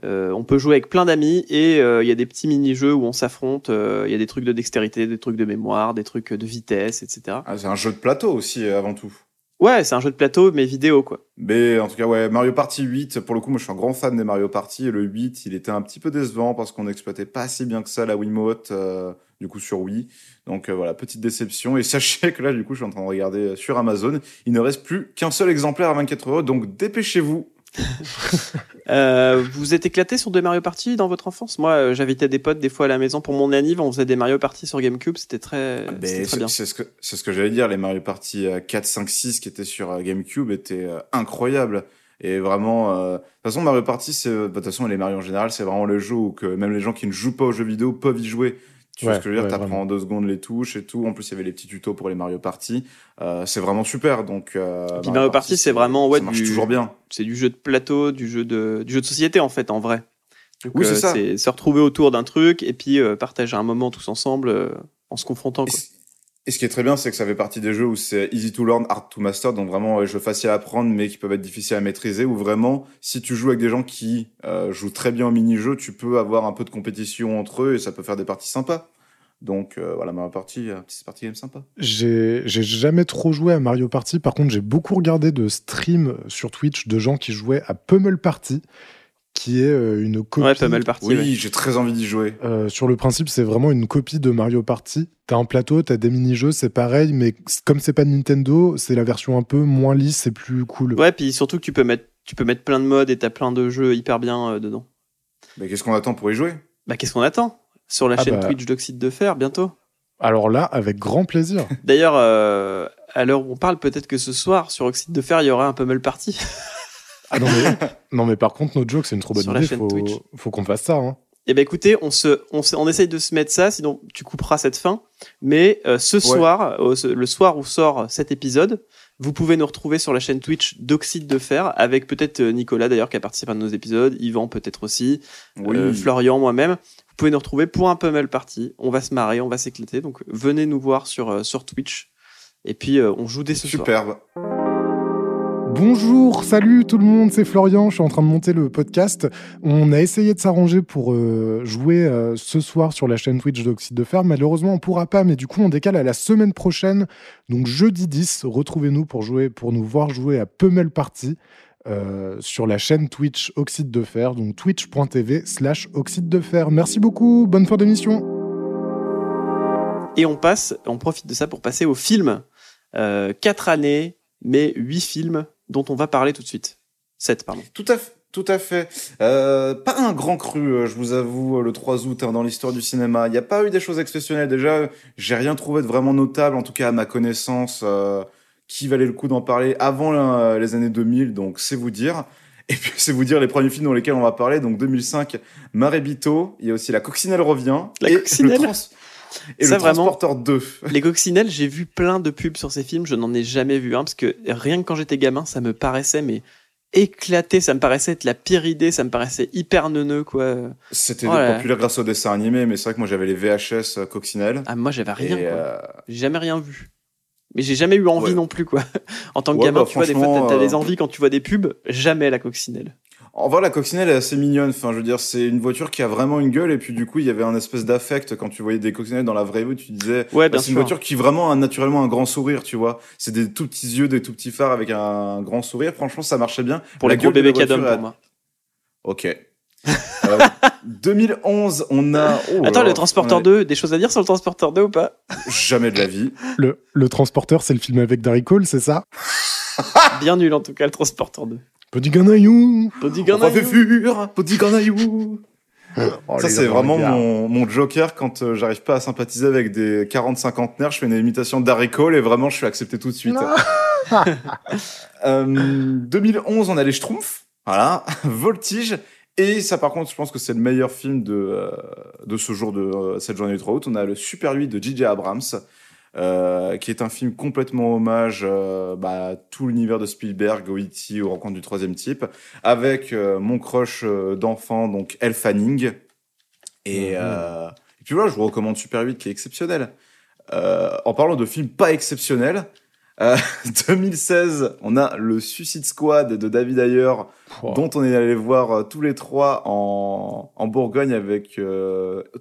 on peut jouer avec plein d'amis et il y a des petits mini-jeux où on s'affronte. Il y a des trucs de dextérité, des trucs de mémoire, des trucs de vitesse, etc. Ah, c'est un jeu de plateau aussi, avant tout. Ouais, c'est un jeu de plateau mais vidéo quoi. Mais en tout cas, ouais, Mario Party 8, pour le coup, moi je suis un grand fan des Mario Party. Et le 8, il était un petit peu décevant parce qu'on n'exploitait pas assez bien que ça la Wiimote, euh, du coup, sur Wii. Donc euh, voilà, petite déception. Et sachez que là, du coup, je suis en train de regarder euh, sur Amazon. Il ne reste plus qu'un seul exemplaire à 24 euros. Donc dépêchez-vous. Euh, vous êtes éclaté sur des Mario Party dans votre enfance? Moi, euh, j'invitais des potes des fois à la maison pour mon anniv, on faisait des Mario Party sur GameCube, c'était très, Mais c'était très bien. c'est ce que, c'est ce que j'allais dire. Les Mario Party euh, 4, 5, 6 qui étaient sur euh, GameCube étaient euh, incroyables. Et vraiment, euh, de toute façon, Mario Party, c'est, de toute façon, les Mario en général, c'est vraiment le jeu où que même les gens qui ne jouent pas aux jeux vidéo peuvent y jouer. Tu vois ce que je veux dire? ouais, T'apprends en deux secondes les touches et tout. En plus, il y avait les petits tutos pour les Mario Party. Euh, c'est vraiment super. Donc, euh, puis Mario Party, c'est vraiment, ouais, ça marche du- toujours bien. C'est du jeu de plateau, du jeu de, du jeu de société en fait, en vrai. Donc, Oui, c'est euh, ça. C'est se retrouver autour d'un truc et puis euh, partager un moment tous ensemble euh, en se confrontant. Quoi. Et ce qui est très bien, c'est que ça fait partie des jeux où c'est easy to learn, hard to master, donc vraiment euh, jeux faciles à apprendre, mais qui peuvent être difficiles à maîtriser. Ou vraiment, si tu joues avec des gens qui euh, jouent très bien au mini-jeu, tu peux avoir un peu de compétition entre eux et ça peut faire des parties sympas. Donc euh, voilà, ma partie, euh, petite partie game sympa. J'ai jamais trop joué à Mario Party. Par contre, j'ai beaucoup regardé de streams sur Twitch de gens qui jouaient à Pummel Party, qui est euh, une copie. Ouais, Pummel Party. Oui, ouais. j'ai très envie d'y jouer. Euh, sur le principe, c'est vraiment une copie de Mario Party. T'as un plateau, t'as des mini-jeux, c'est pareil, mais comme c'est pas de Nintendo, c'est la version un peu moins lisse et plus cool. Ouais, puis surtout que tu peux mettre, tu peux mettre plein de modes et t'as plein de jeux hyper bien euh, dedans. Mais qu'est-ce qu'on attend pour y jouer? Bah qu'est-ce qu'on attend? Sur la Ah chaîne bah. Twitch d'Oxyde de Fer bientôt. Alors là, avec grand plaisir. D'ailleurs, euh, à l'heure où on parle, peut-être que ce soir sur Oxyde de Fer, il y aura un Pummel Party. Ah non, mais, non, mais par contre, notre joke, c'est une trop bonne Sur la idée. chaîne Faut, Twitch. faut qu'on fasse ça. Hein. Eh ben écoutez, on se, on, se- on essaye de se mettre ça, sinon tu couperas cette fin. Mais euh, ce soir, euh, ce- le soir où sort cet épisode, vous pouvez nous retrouver sur la chaîne Twitch d'Oxyde de Fer, avec peut-être euh, Nicolas d'ailleurs qui a participé à nos épisodes, Yvan peut-être aussi, Oui. euh, Florian, moi-même. Vous pouvez nous retrouver pour un pummel party. On va se marrer, on va s'éclater. Donc venez nous voir sur, euh, sur Twitch. Et puis euh, on joue dès ce soir. Superbe. Bonjour, salut tout le monde, c'est Florian, je suis en train de monter le podcast. On a essayé de s'arranger pour euh, jouer euh, ce soir sur la chaîne Twitch d'Oxyde de Fer. Malheureusement, on pourra pas, mais du coup, on décale à la semaine prochaine. Donc jeudi 10, retrouvez-nous pour jouer, pour nous voir jouer à Pummel Party. euh, sur la chaîne Twitch Oxyde de Fer, donc twitch.tv slash Oxyde de Fer. Merci beaucoup, bonne fin d'émission. Et on passe, on profite de ça pour passer au film. Euh, quatre années, mais huit films dont on va parler tout de suite. Sept, pardon. Tout à fait. Tout à fait. Euh, pas un grand cru, euh, je vous avoue, euh, le 3 août hein, dans l'histoire du cinéma. Il n'y a pas eu des choses exceptionnelles. Déjà, j'ai rien trouvé de vraiment notable, en tout cas à ma connaissance, euh, qui valait le coup d'en parler avant euh, les années 2000. Donc, c'est vous dire. Et puis, c'est vous dire les premiers films dans lesquels on va parler. Donc, 2005, Marébito. Il y a aussi La Coccinelle revient. La et Coccinelle. Le trans- et Ça, le vraiment. Transporteur 2. Les coccinelles, j'ai vu plein de pubs sur ces films, je n'en ai jamais vu un, parce que rien que quand j'étais gamin, ça me paraissait, mais éclaté, ça me paraissait être la pire idée, ça me paraissait hyper neuneux, quoi. C'était Oh là là. populaire grâce au dessin animé, mais c'est vrai que moi j'avais les VHS euh, Coccinelle. Ah, moi, j'avais rien, euh, J'ai jamais rien vu. Mais j'ai jamais eu envie Ouais. non plus, quoi. En tant que Ouais, gamin, bah, tu vois, des fois, t'as t'as euh, des envies quand tu vois des pubs, jamais la coccinelle. En vrai, la coccinelle est assez mignonne. Enfin, je veux dire, c'est une voiture qui a vraiment une gueule. Et puis, du coup, il y avait un espèce d'affect quand tu voyais des coccinelles dans la vraie vie. Tu disais, Ouais, bah, c'est une voiture qui vraiment a naturellement un grand sourire, tu vois. C'est des tout petits yeux, des tout petits phares avec un grand sourire. Franchement, ça marchait bien. Pour La les gros bébés cadom, pour moi. Ok. Euh, 2011, on a. oh Attends, le Transporteur on a 2, des choses à dire sur le Transporteur 2 ou pas? Jamais de la vie. Le, le transporteur, c'est le film avec Darry Cole, c'est ça? Bien nul, en tout cas, le Transporteur 2. Petit ganaillou Petit On gamin. fait fur, petit ganaillou. Oh, Ça, c'est vraiment mon, mon joker quand euh, j'arrive pas à sympathiser avec des 40-50 nerfs. Je fais une imitation d'Harry Cole et vraiment, je suis accepté tout de suite. Euh, 2011, on a les Schtroumpfs. Voilà. Voltige. Et ça, par contre, je pense que c'est le meilleur film de, euh, de ce jour de euh, cette journée du 3 août. On a le Super 8 de J.J. Abrams. Euh, qui est un film complètement hommage euh, bah, à tout l'univers de Spielberg, au E.T., aux rencontres du troisième type, avec euh, mon crush d'enfant, donc Elle Fanning. Et, Mhm. et puis voilà, je vous recommande Super 8 qui est exceptionnel. En parlant de films pas exceptionnels, euh, 2016, on a le Suicide Squad de David Ayer, dont on est allé voir tous les trois en, en Bourgogne avec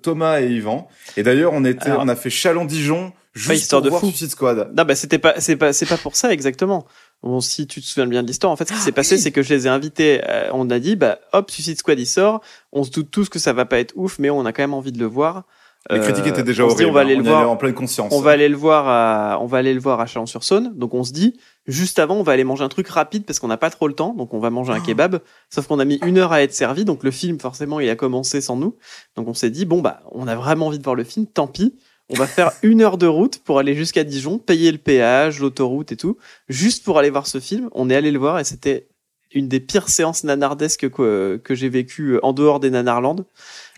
Thomas et Yvan. Et d'ailleurs, on était, Alors- on a fait Chalon-Dijon juste histoire pour de voir fou. Suicide Squad. Non, bah c'était pas, c'est pas, c'est pas pour ça exactement. Bon, si tu te souviens bien de l'histoire, en fait, ce qui s'est passé, c'est que je les ai invités. euh, on a dit, bah, hop, Suicide Squad il sort. On se doute tous que ça va pas être ouf, mais on a quand même envie de le voir. Les Euh, critiques étaient déjà on se horribles. dit, on va aller hein. le voir. en pleine conscience. On va aller le voir à, on va aller le voir à Chalon-sur-Saône. Donc on se dit, juste avant, on va aller manger un truc rapide parce qu'on n'a pas trop le temps. Donc on va manger un kebab. Sauf qu'on a mis une heure à être servi. Donc le film, forcément, il a commencé sans nous. Donc on s'est dit, bon, bah, on a vraiment envie de voir le film. Tant pis. On va faire une heure de route pour aller jusqu'à Dijon, payer le péage, l'autoroute et tout, juste pour aller voir ce film. On est allé le voir et c'était une des pires séances nanardesques que, que j'ai vécues en dehors des nanarlandes.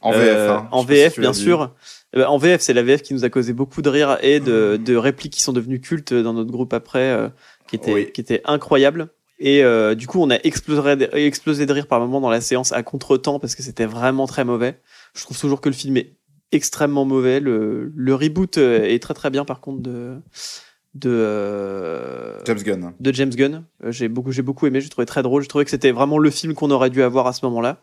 En VF. Euh, hein. en si VF, bien sûr. Euh, En VF, c'est la VF qui nous a causé beaucoup de rire et de, de répliques qui sont devenues cultes dans notre groupe après, euh, qui étaient Oui. qui. Et euh, du coup, on a explosé, de- explosé de rire par moments dans la séance à contre-temps parce que c'était vraiment très mauvais. Je trouve toujours que le film est extrêmement mauvais. Le, le reboot euh, est très très bien par contre de de euh, James Gunn. de James Gunn. Euh, j'ai beaucoup, j'ai beaucoup aimé. J'ai trouvé très drôle. J'ai trouvé que c'était vraiment le film qu'on aurait dû avoir à ce moment-là.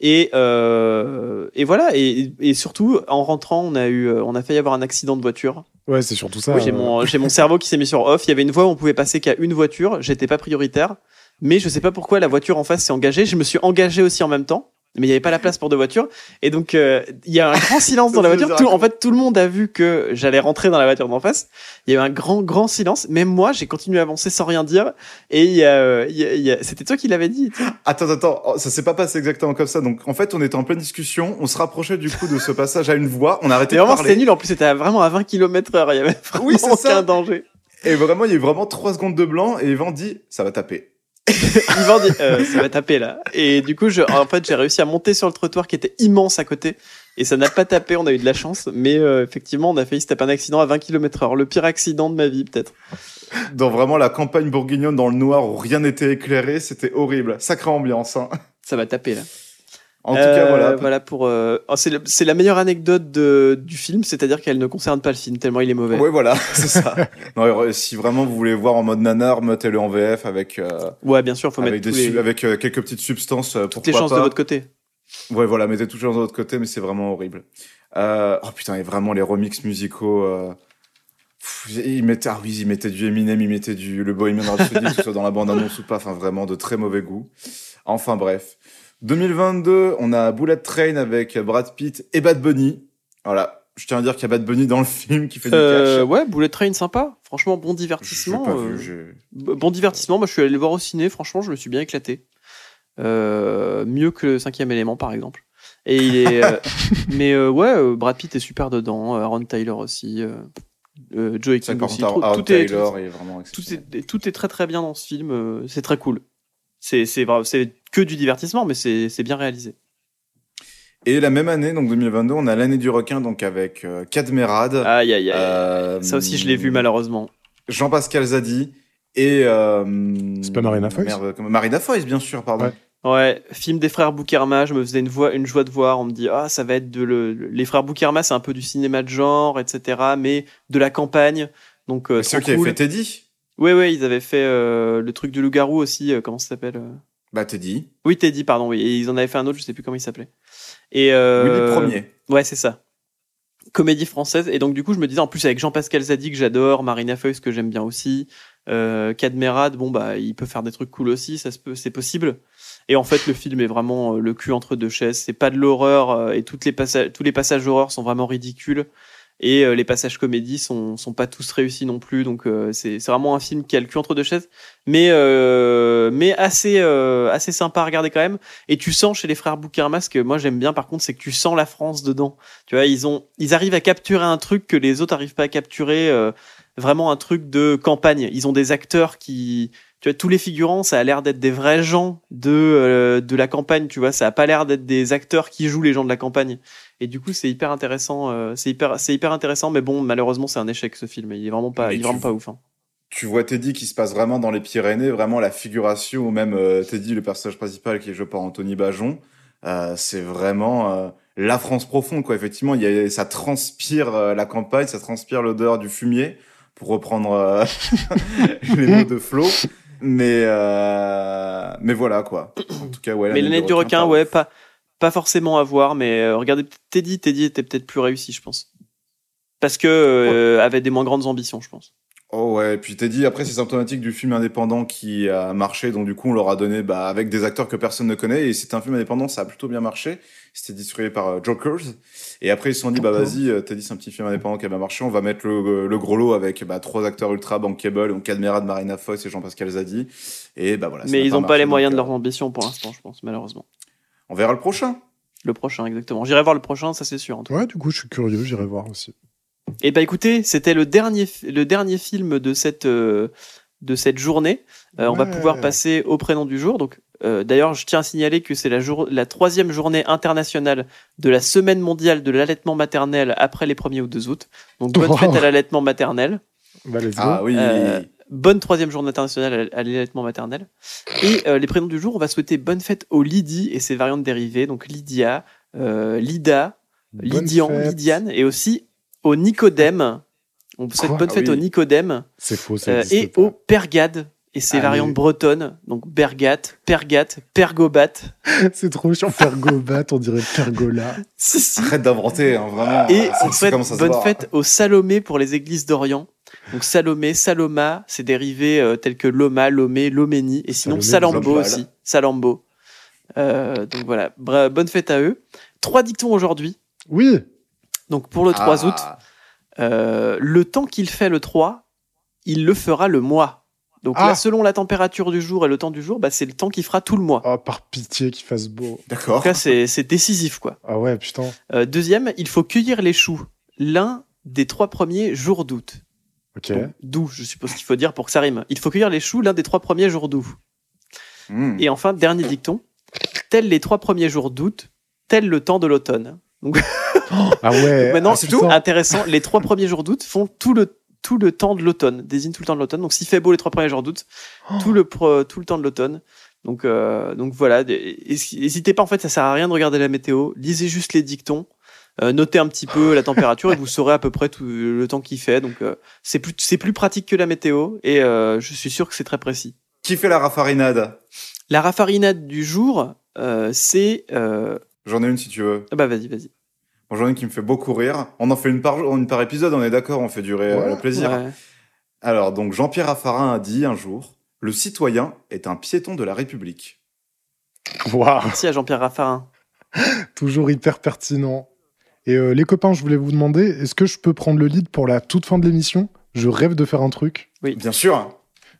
Et euh, et voilà. Et, et surtout, en rentrant, on a eu, euh, on a failli avoir un accident de voiture. Ouais, c'est surtout ça. Oui, j'ai euh, mon, j'ai mon cerveau qui s'est mis sur off. Il y avait une voie où on pouvait passer qu'à une voiture. J'étais pas prioritaire. Mais je sais pas pourquoi la voiture en face s'est engagée. Je me suis engagé aussi en même temps. Mais il n'y avait pas la place pour deux voitures. Et donc, euh, il y a un grand silence dans la voiture. Tout, en fait, tout le monde a vu que j'allais rentrer dans la voiture d'en face. Il y a eu un grand, grand silence. Même moi, j'ai continué à avancer sans rien dire. Et il y a, euh, il y a- il y a- c'était toi qui l'avais dit. Attends, attends, oh, ça s'est pas passé exactement comme ça. Donc, en fait, on était en pleine discussion, on se rapprochait du coup de ce passage à une voix, on a arrêté Et de vraiment, c'était parler. nul. En plus, c'était vraiment à 20 km heure. Il y avait vraiment Oui, aucun ça. danger. Et vraiment, il y a eu vraiment trois secondes de blanc et Yvan dit, ça va taper. Yvan dit, euh, ça va taper là. Et du coup, je, en fait, j'ai réussi à monter sur le trottoir qui était immense à côté. Et ça n'a pas tapé, on a eu de la chance. Mais euh, effectivement, on a failli se taper un accident à 20 km heure. Le pire accident de ma vie, peut-être. Dans vraiment la campagne bourguignonne dans le noir où rien n'était éclairé, c'était horrible. Sacrée ambiance, hein. Ça va taper là. En tout cas, Euh, voilà. pour. euh, oh, c'est la meilleure anecdote de, du film, c'est-à-dire qu'elle ne concerne pas le film tellement il est mauvais. Ouais, voilà, c'est ça. non, si vraiment vous voulez voir en mode nanar, mettez-le en VF avec, euh, Ouais, bien sûr, faut avec, mettre des les- avec euh, quelques petites substances. euh, toutes pourquoi les chances pas. de votre côté. Ouais, voilà, mettez toutes les chances de votre côté, mais c'est vraiment horrible. Euh, oh putain, et vraiment les remix musicaux. Euh... pff, Ils mettaient, ah oui, ils mettaient du Eminem, ils mettaient du le Bohemian Rhapsody, que ce soit dans la bande annonce ou pas. Enfin, vraiment de très mauvais goût. Enfin, bref. 2022, on a Bullet Train avec Brad Pitt et Bad Bunny. Voilà. Je tiens à dire qu'il y a Bad Bunny dans le film qui fait du Euh, catch. ouais, Bullet Train sympa. Franchement, bon divertissement. pas euh, vu, bon divertissement. Moi, je suis allé le voir au ciné. Franchement, je me suis bien éclaté. Euh, mieux que le cinquième élément, par exemple. Et il est, euh, mais ouais, Brad Pitt est super dedans. Aaron Taylor aussi. Joe King aussi. Tout, Aaron tout est, tout, est, tout est très très bien dans ce film. C'est très cool. C'est c'est vrai- c'est que du divertissement, mais c'est c'est bien réalisé. Et la même année, donc 2022, on a l'année du requin, donc avec euh, Cadmerade. Aïe aïe aïe. euh, Ça aussi, je l'ai vu malheureusement. Jean-Pascal Zadi et. Euh, C'est pas Marina Foïs merde, Marina Foïs, bien sûr, pardon. Ouais. Ouais, film des frères Boukerma, je me faisais une, voix, une joie de voir. On me dit, ah, ça va être de le. Les frères Boukerma, c'est un peu du cinéma de genre, etc., mais de la campagne. Donc, euh, C'est eux qui avaient cool. fait Teddy. Ouais, ouais, ils avaient fait euh, le truc du loup-garou aussi. euh, comment ça s'appelle euh? Bah, Teddy. Oui, Teddy, pardon. Oui, et ils en avaient fait un autre, je sais plus comment il s'appelait. Et euh, Willy Premier. Ouais, c'est ça. Comédie française. Et donc, du coup, je me disais, en plus, avec Jean-Pascal Zadi, que j'adore, Marina Foïs, que j'aime bien aussi, euh, Cadmerade, bon, bah, il peut faire des trucs cool aussi, ça se peut, c'est possible. Et en fait, le film est vraiment le cul entre deux chaises. C'est pas de l'horreur, et toutes les passages, tous les passages d'horreur sont vraiment ridicules. Et euh, les passages comédie sont, sont pas tous réussis non plus. Donc, euh, c'est vraiment un film qui a le cul entre deux chaises, mais, euh, mais assez, assez sympa à regarder quand même. Et tu sens chez les frères Boukerma, ce que moi j'aime bien par contre, c'est que tu sens la France dedans. Tu vois, ils ont, ils arrivent à capturer un truc que les autres arrivent pas à capturer. vraiment un truc de campagne. Ils ont des acteurs qui, tu vois, tous les figurants, ça a l'air d'être des vrais gens de euh, de la campagne. Tu vois, ça a pas l'air d'être des acteurs qui jouent les gens de la campagne. Et du coup, c'est hyper intéressant. euh, c'est hyper, c'est hyper intéressant. Mais bon, malheureusement, c'est un échec ce film. Il est vraiment pas, Mais il est vraiment pas ouf. hein. Tu vois Teddy qui se passe vraiment dans les Pyrénées, vraiment la figuration, ou même euh, Teddy, le personnage principal qui est joué par Anthony Bajon. Euh, c'est vraiment la France profonde, quoi. Effectivement, il y a, ça transpire la campagne, ça transpire l'odeur du fumier, pour reprendre les mots de Flo. Mais, mais voilà, quoi. En tout cas, ouais. Mais l'année du requin, pas ouais, ouf. pas, pas forcément à voir, mais euh, regardez Teddy. Teddy était peut-être plus réussi, je pense. Parce que euh, avait des moins grandes ambitions, je pense. Oh ouais, puis Teddy, après, c'est symptomatique du film indépendant qui a marché, donc du coup, on leur a donné, bah, avec des acteurs que personne ne connaît, et c'est un film indépendant, ça a plutôt bien marché. C'était distribué par euh, Jokers. Et après, ils se sont dit, bah, vas-y, Teddy, c'est un petit film indépendant qui a bien marché, on va mettre le, le gros lot avec, bah, trois acteurs ultra bankable, donc Cadmerade, Marina Foïs et Jean-Pascal Zadi. Et bah voilà. mais ils n'ont pas marché, les moyens donc, de leurs ambitions pour l'instant, je pense, malheureusement. On verra le prochain. Le prochain, exactement. J'irai voir le prochain, ça c'est sûr. En tout cas. Ouais, du coup, je suis curieux, j'irai voir aussi. Et bah écoutez, c'était le dernier, le dernier film de cette, euh, de cette journée. Euh, On va pouvoir passer au prénom du jour. Donc, euh, d'ailleurs, je tiens à signaler que c'est la, jour, la troisième journée internationale de la semaine mondiale de l'allaitement maternel après les 1er ou 2 août. Donc, bonne fête à l'allaitement maternel. Bah, let's go. Ah oui. Bonne troisième journée internationale à l'allaitement maternel. Et euh, les prénoms du jour, on va souhaiter bonne fête aux Lydie et ses variantes dérivées. Donc Lydia, euh, Lida, Bonne Lydian, fête. Lydiane et aussi au Nicodème. On souhaite Quoi bonne Ah fête oui. au Nicodème C'est faux, ça euh, et pas. au Pergade et ses Allez. variantes bretonnes. Donc Bergat, Pergat, Pergobat. C'est trop chiant. Pergobat, on dirait pergola. Si, si. Arrête d'inventer, hein, vraiment. Et on souhaite bonne voir. fête au Salomé pour les églises d'Orient. Donc Salomé, Saloma, c'est dérivés euh, tels que Loma, Lomé, Loménie, et sinon Salomé, Salambo aussi. Salambo. Euh, donc voilà, Bra- bonne fête à eux. Trois dictons aujourd'hui. Oui. Donc pour le 3 Ah. août, euh, le temps qu'il fait le 3, il le fera le mois. Donc Ah. là, selon la température du jour et le temps du jour, bah, c'est le temps qui fera tout le mois. Oh, par pitié qu'il fasse beau. D'accord. Donc là, c'est c'est décisif, quoi. Ah ouais, putain. Euh, deuxième, il faut cueillir les choux l'un des trois premiers jours d'août. Ok. Donc, D'où, je suppose qu'il faut dire pour que ça rime. Il faut cueillir les choux l'un des trois premiers jours d'août. Hmm. Et enfin, dernier dicton, tels les trois premiers jours d'août, tel le temps de l'automne. Ah ouais. Maintenant, ah, c'est putain. intéressant, les trois premiers jours d'août font tout le, tout le temps de l'automne, désignent tout le temps de l'automne. Donc s'il fait beau les trois premiers jours d'août, tout, le, tout le temps de l'automne. Donc, euh, donc voilà, n'hésitez pas, en fait, ça sert à rien de regarder la météo. Lisez juste les dictons, notez un petit peu la température et vous saurez à peu près tout le temps qu'il fait. Donc euh, c'est plus, c'est plus pratique que la météo et euh, je suis sûr que c'est très précis. Qui fait la raffarinade? La raffarinade du jour, euh, c'est... euh, J'en ai une si tu veux. ah Bah vas-y, vas-y. Bon, J'en ai une qui me fait beaucoup rire. On en fait une par, jour- une par épisode, on est d'accord, on fait durer euh, Ouais. le plaisir. Ouais. Alors, donc, Jean-Pierre Raffarin a dit un jour Le citoyen est un piéton de la République. Waouh, Merci à Jean-Pierre Raffarin. toujours hyper pertinent. Et euh, les copains, je voulais vous demander, est-ce que je peux prendre le lead pour la toute fin de l'émission? Je rêve de faire un truc. Bien sûr.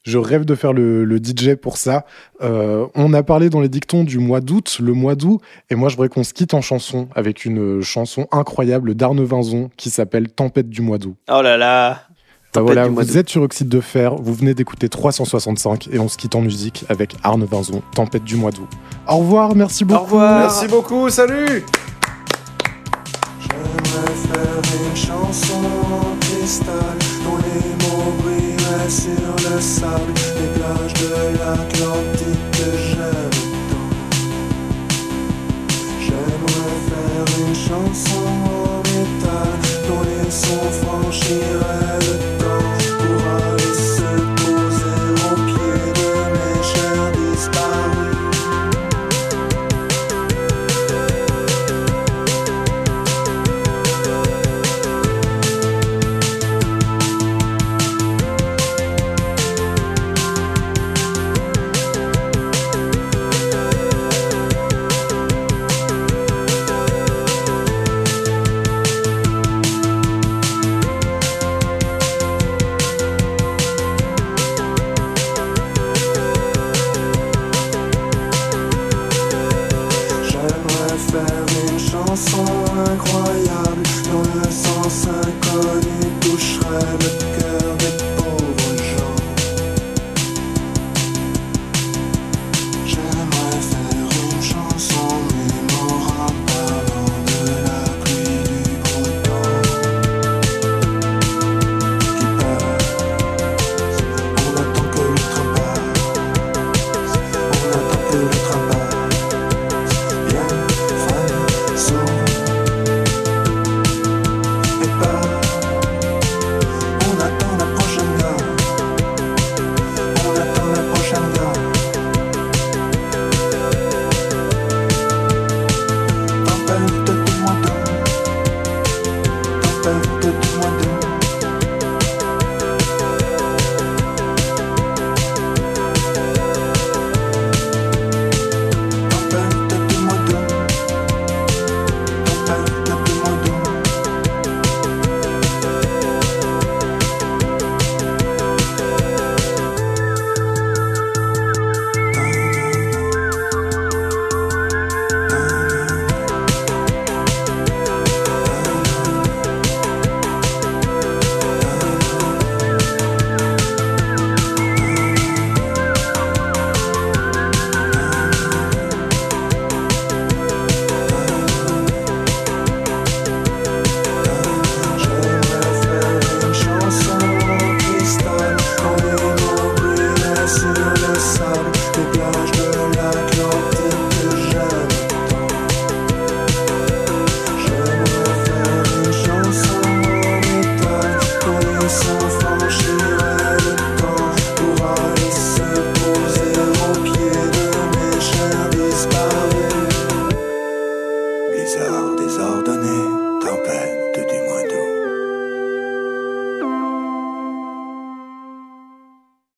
Je rêve de faire le, le DJ pour ça. Euh, on a parlé dans les dictons du mois d'août, le mois d'août, et moi je voudrais qu'on se quitte en chanson avec une chanson incroyable d'Arne Vinzon qui s'appelle Tempête du mois d'août. Oh là là Bah voilà, vous êtes sur Oxyde de Fer, vous venez d'écouter 365 et on se quitte en musique avec Arne Vinzon, Tempête du mois d'août. Au revoir, merci beaucoup. Au revoir Merci beaucoup, salut J'aimerais faire une chanson en cristal dont les mots brilleraient sur le sable des plages de l'Atlantique que j'aime tant. J'aimerais faire une chanson en métal dont les sons franchiraient le chanson incroyable. Dont le sens inconnu toucherait le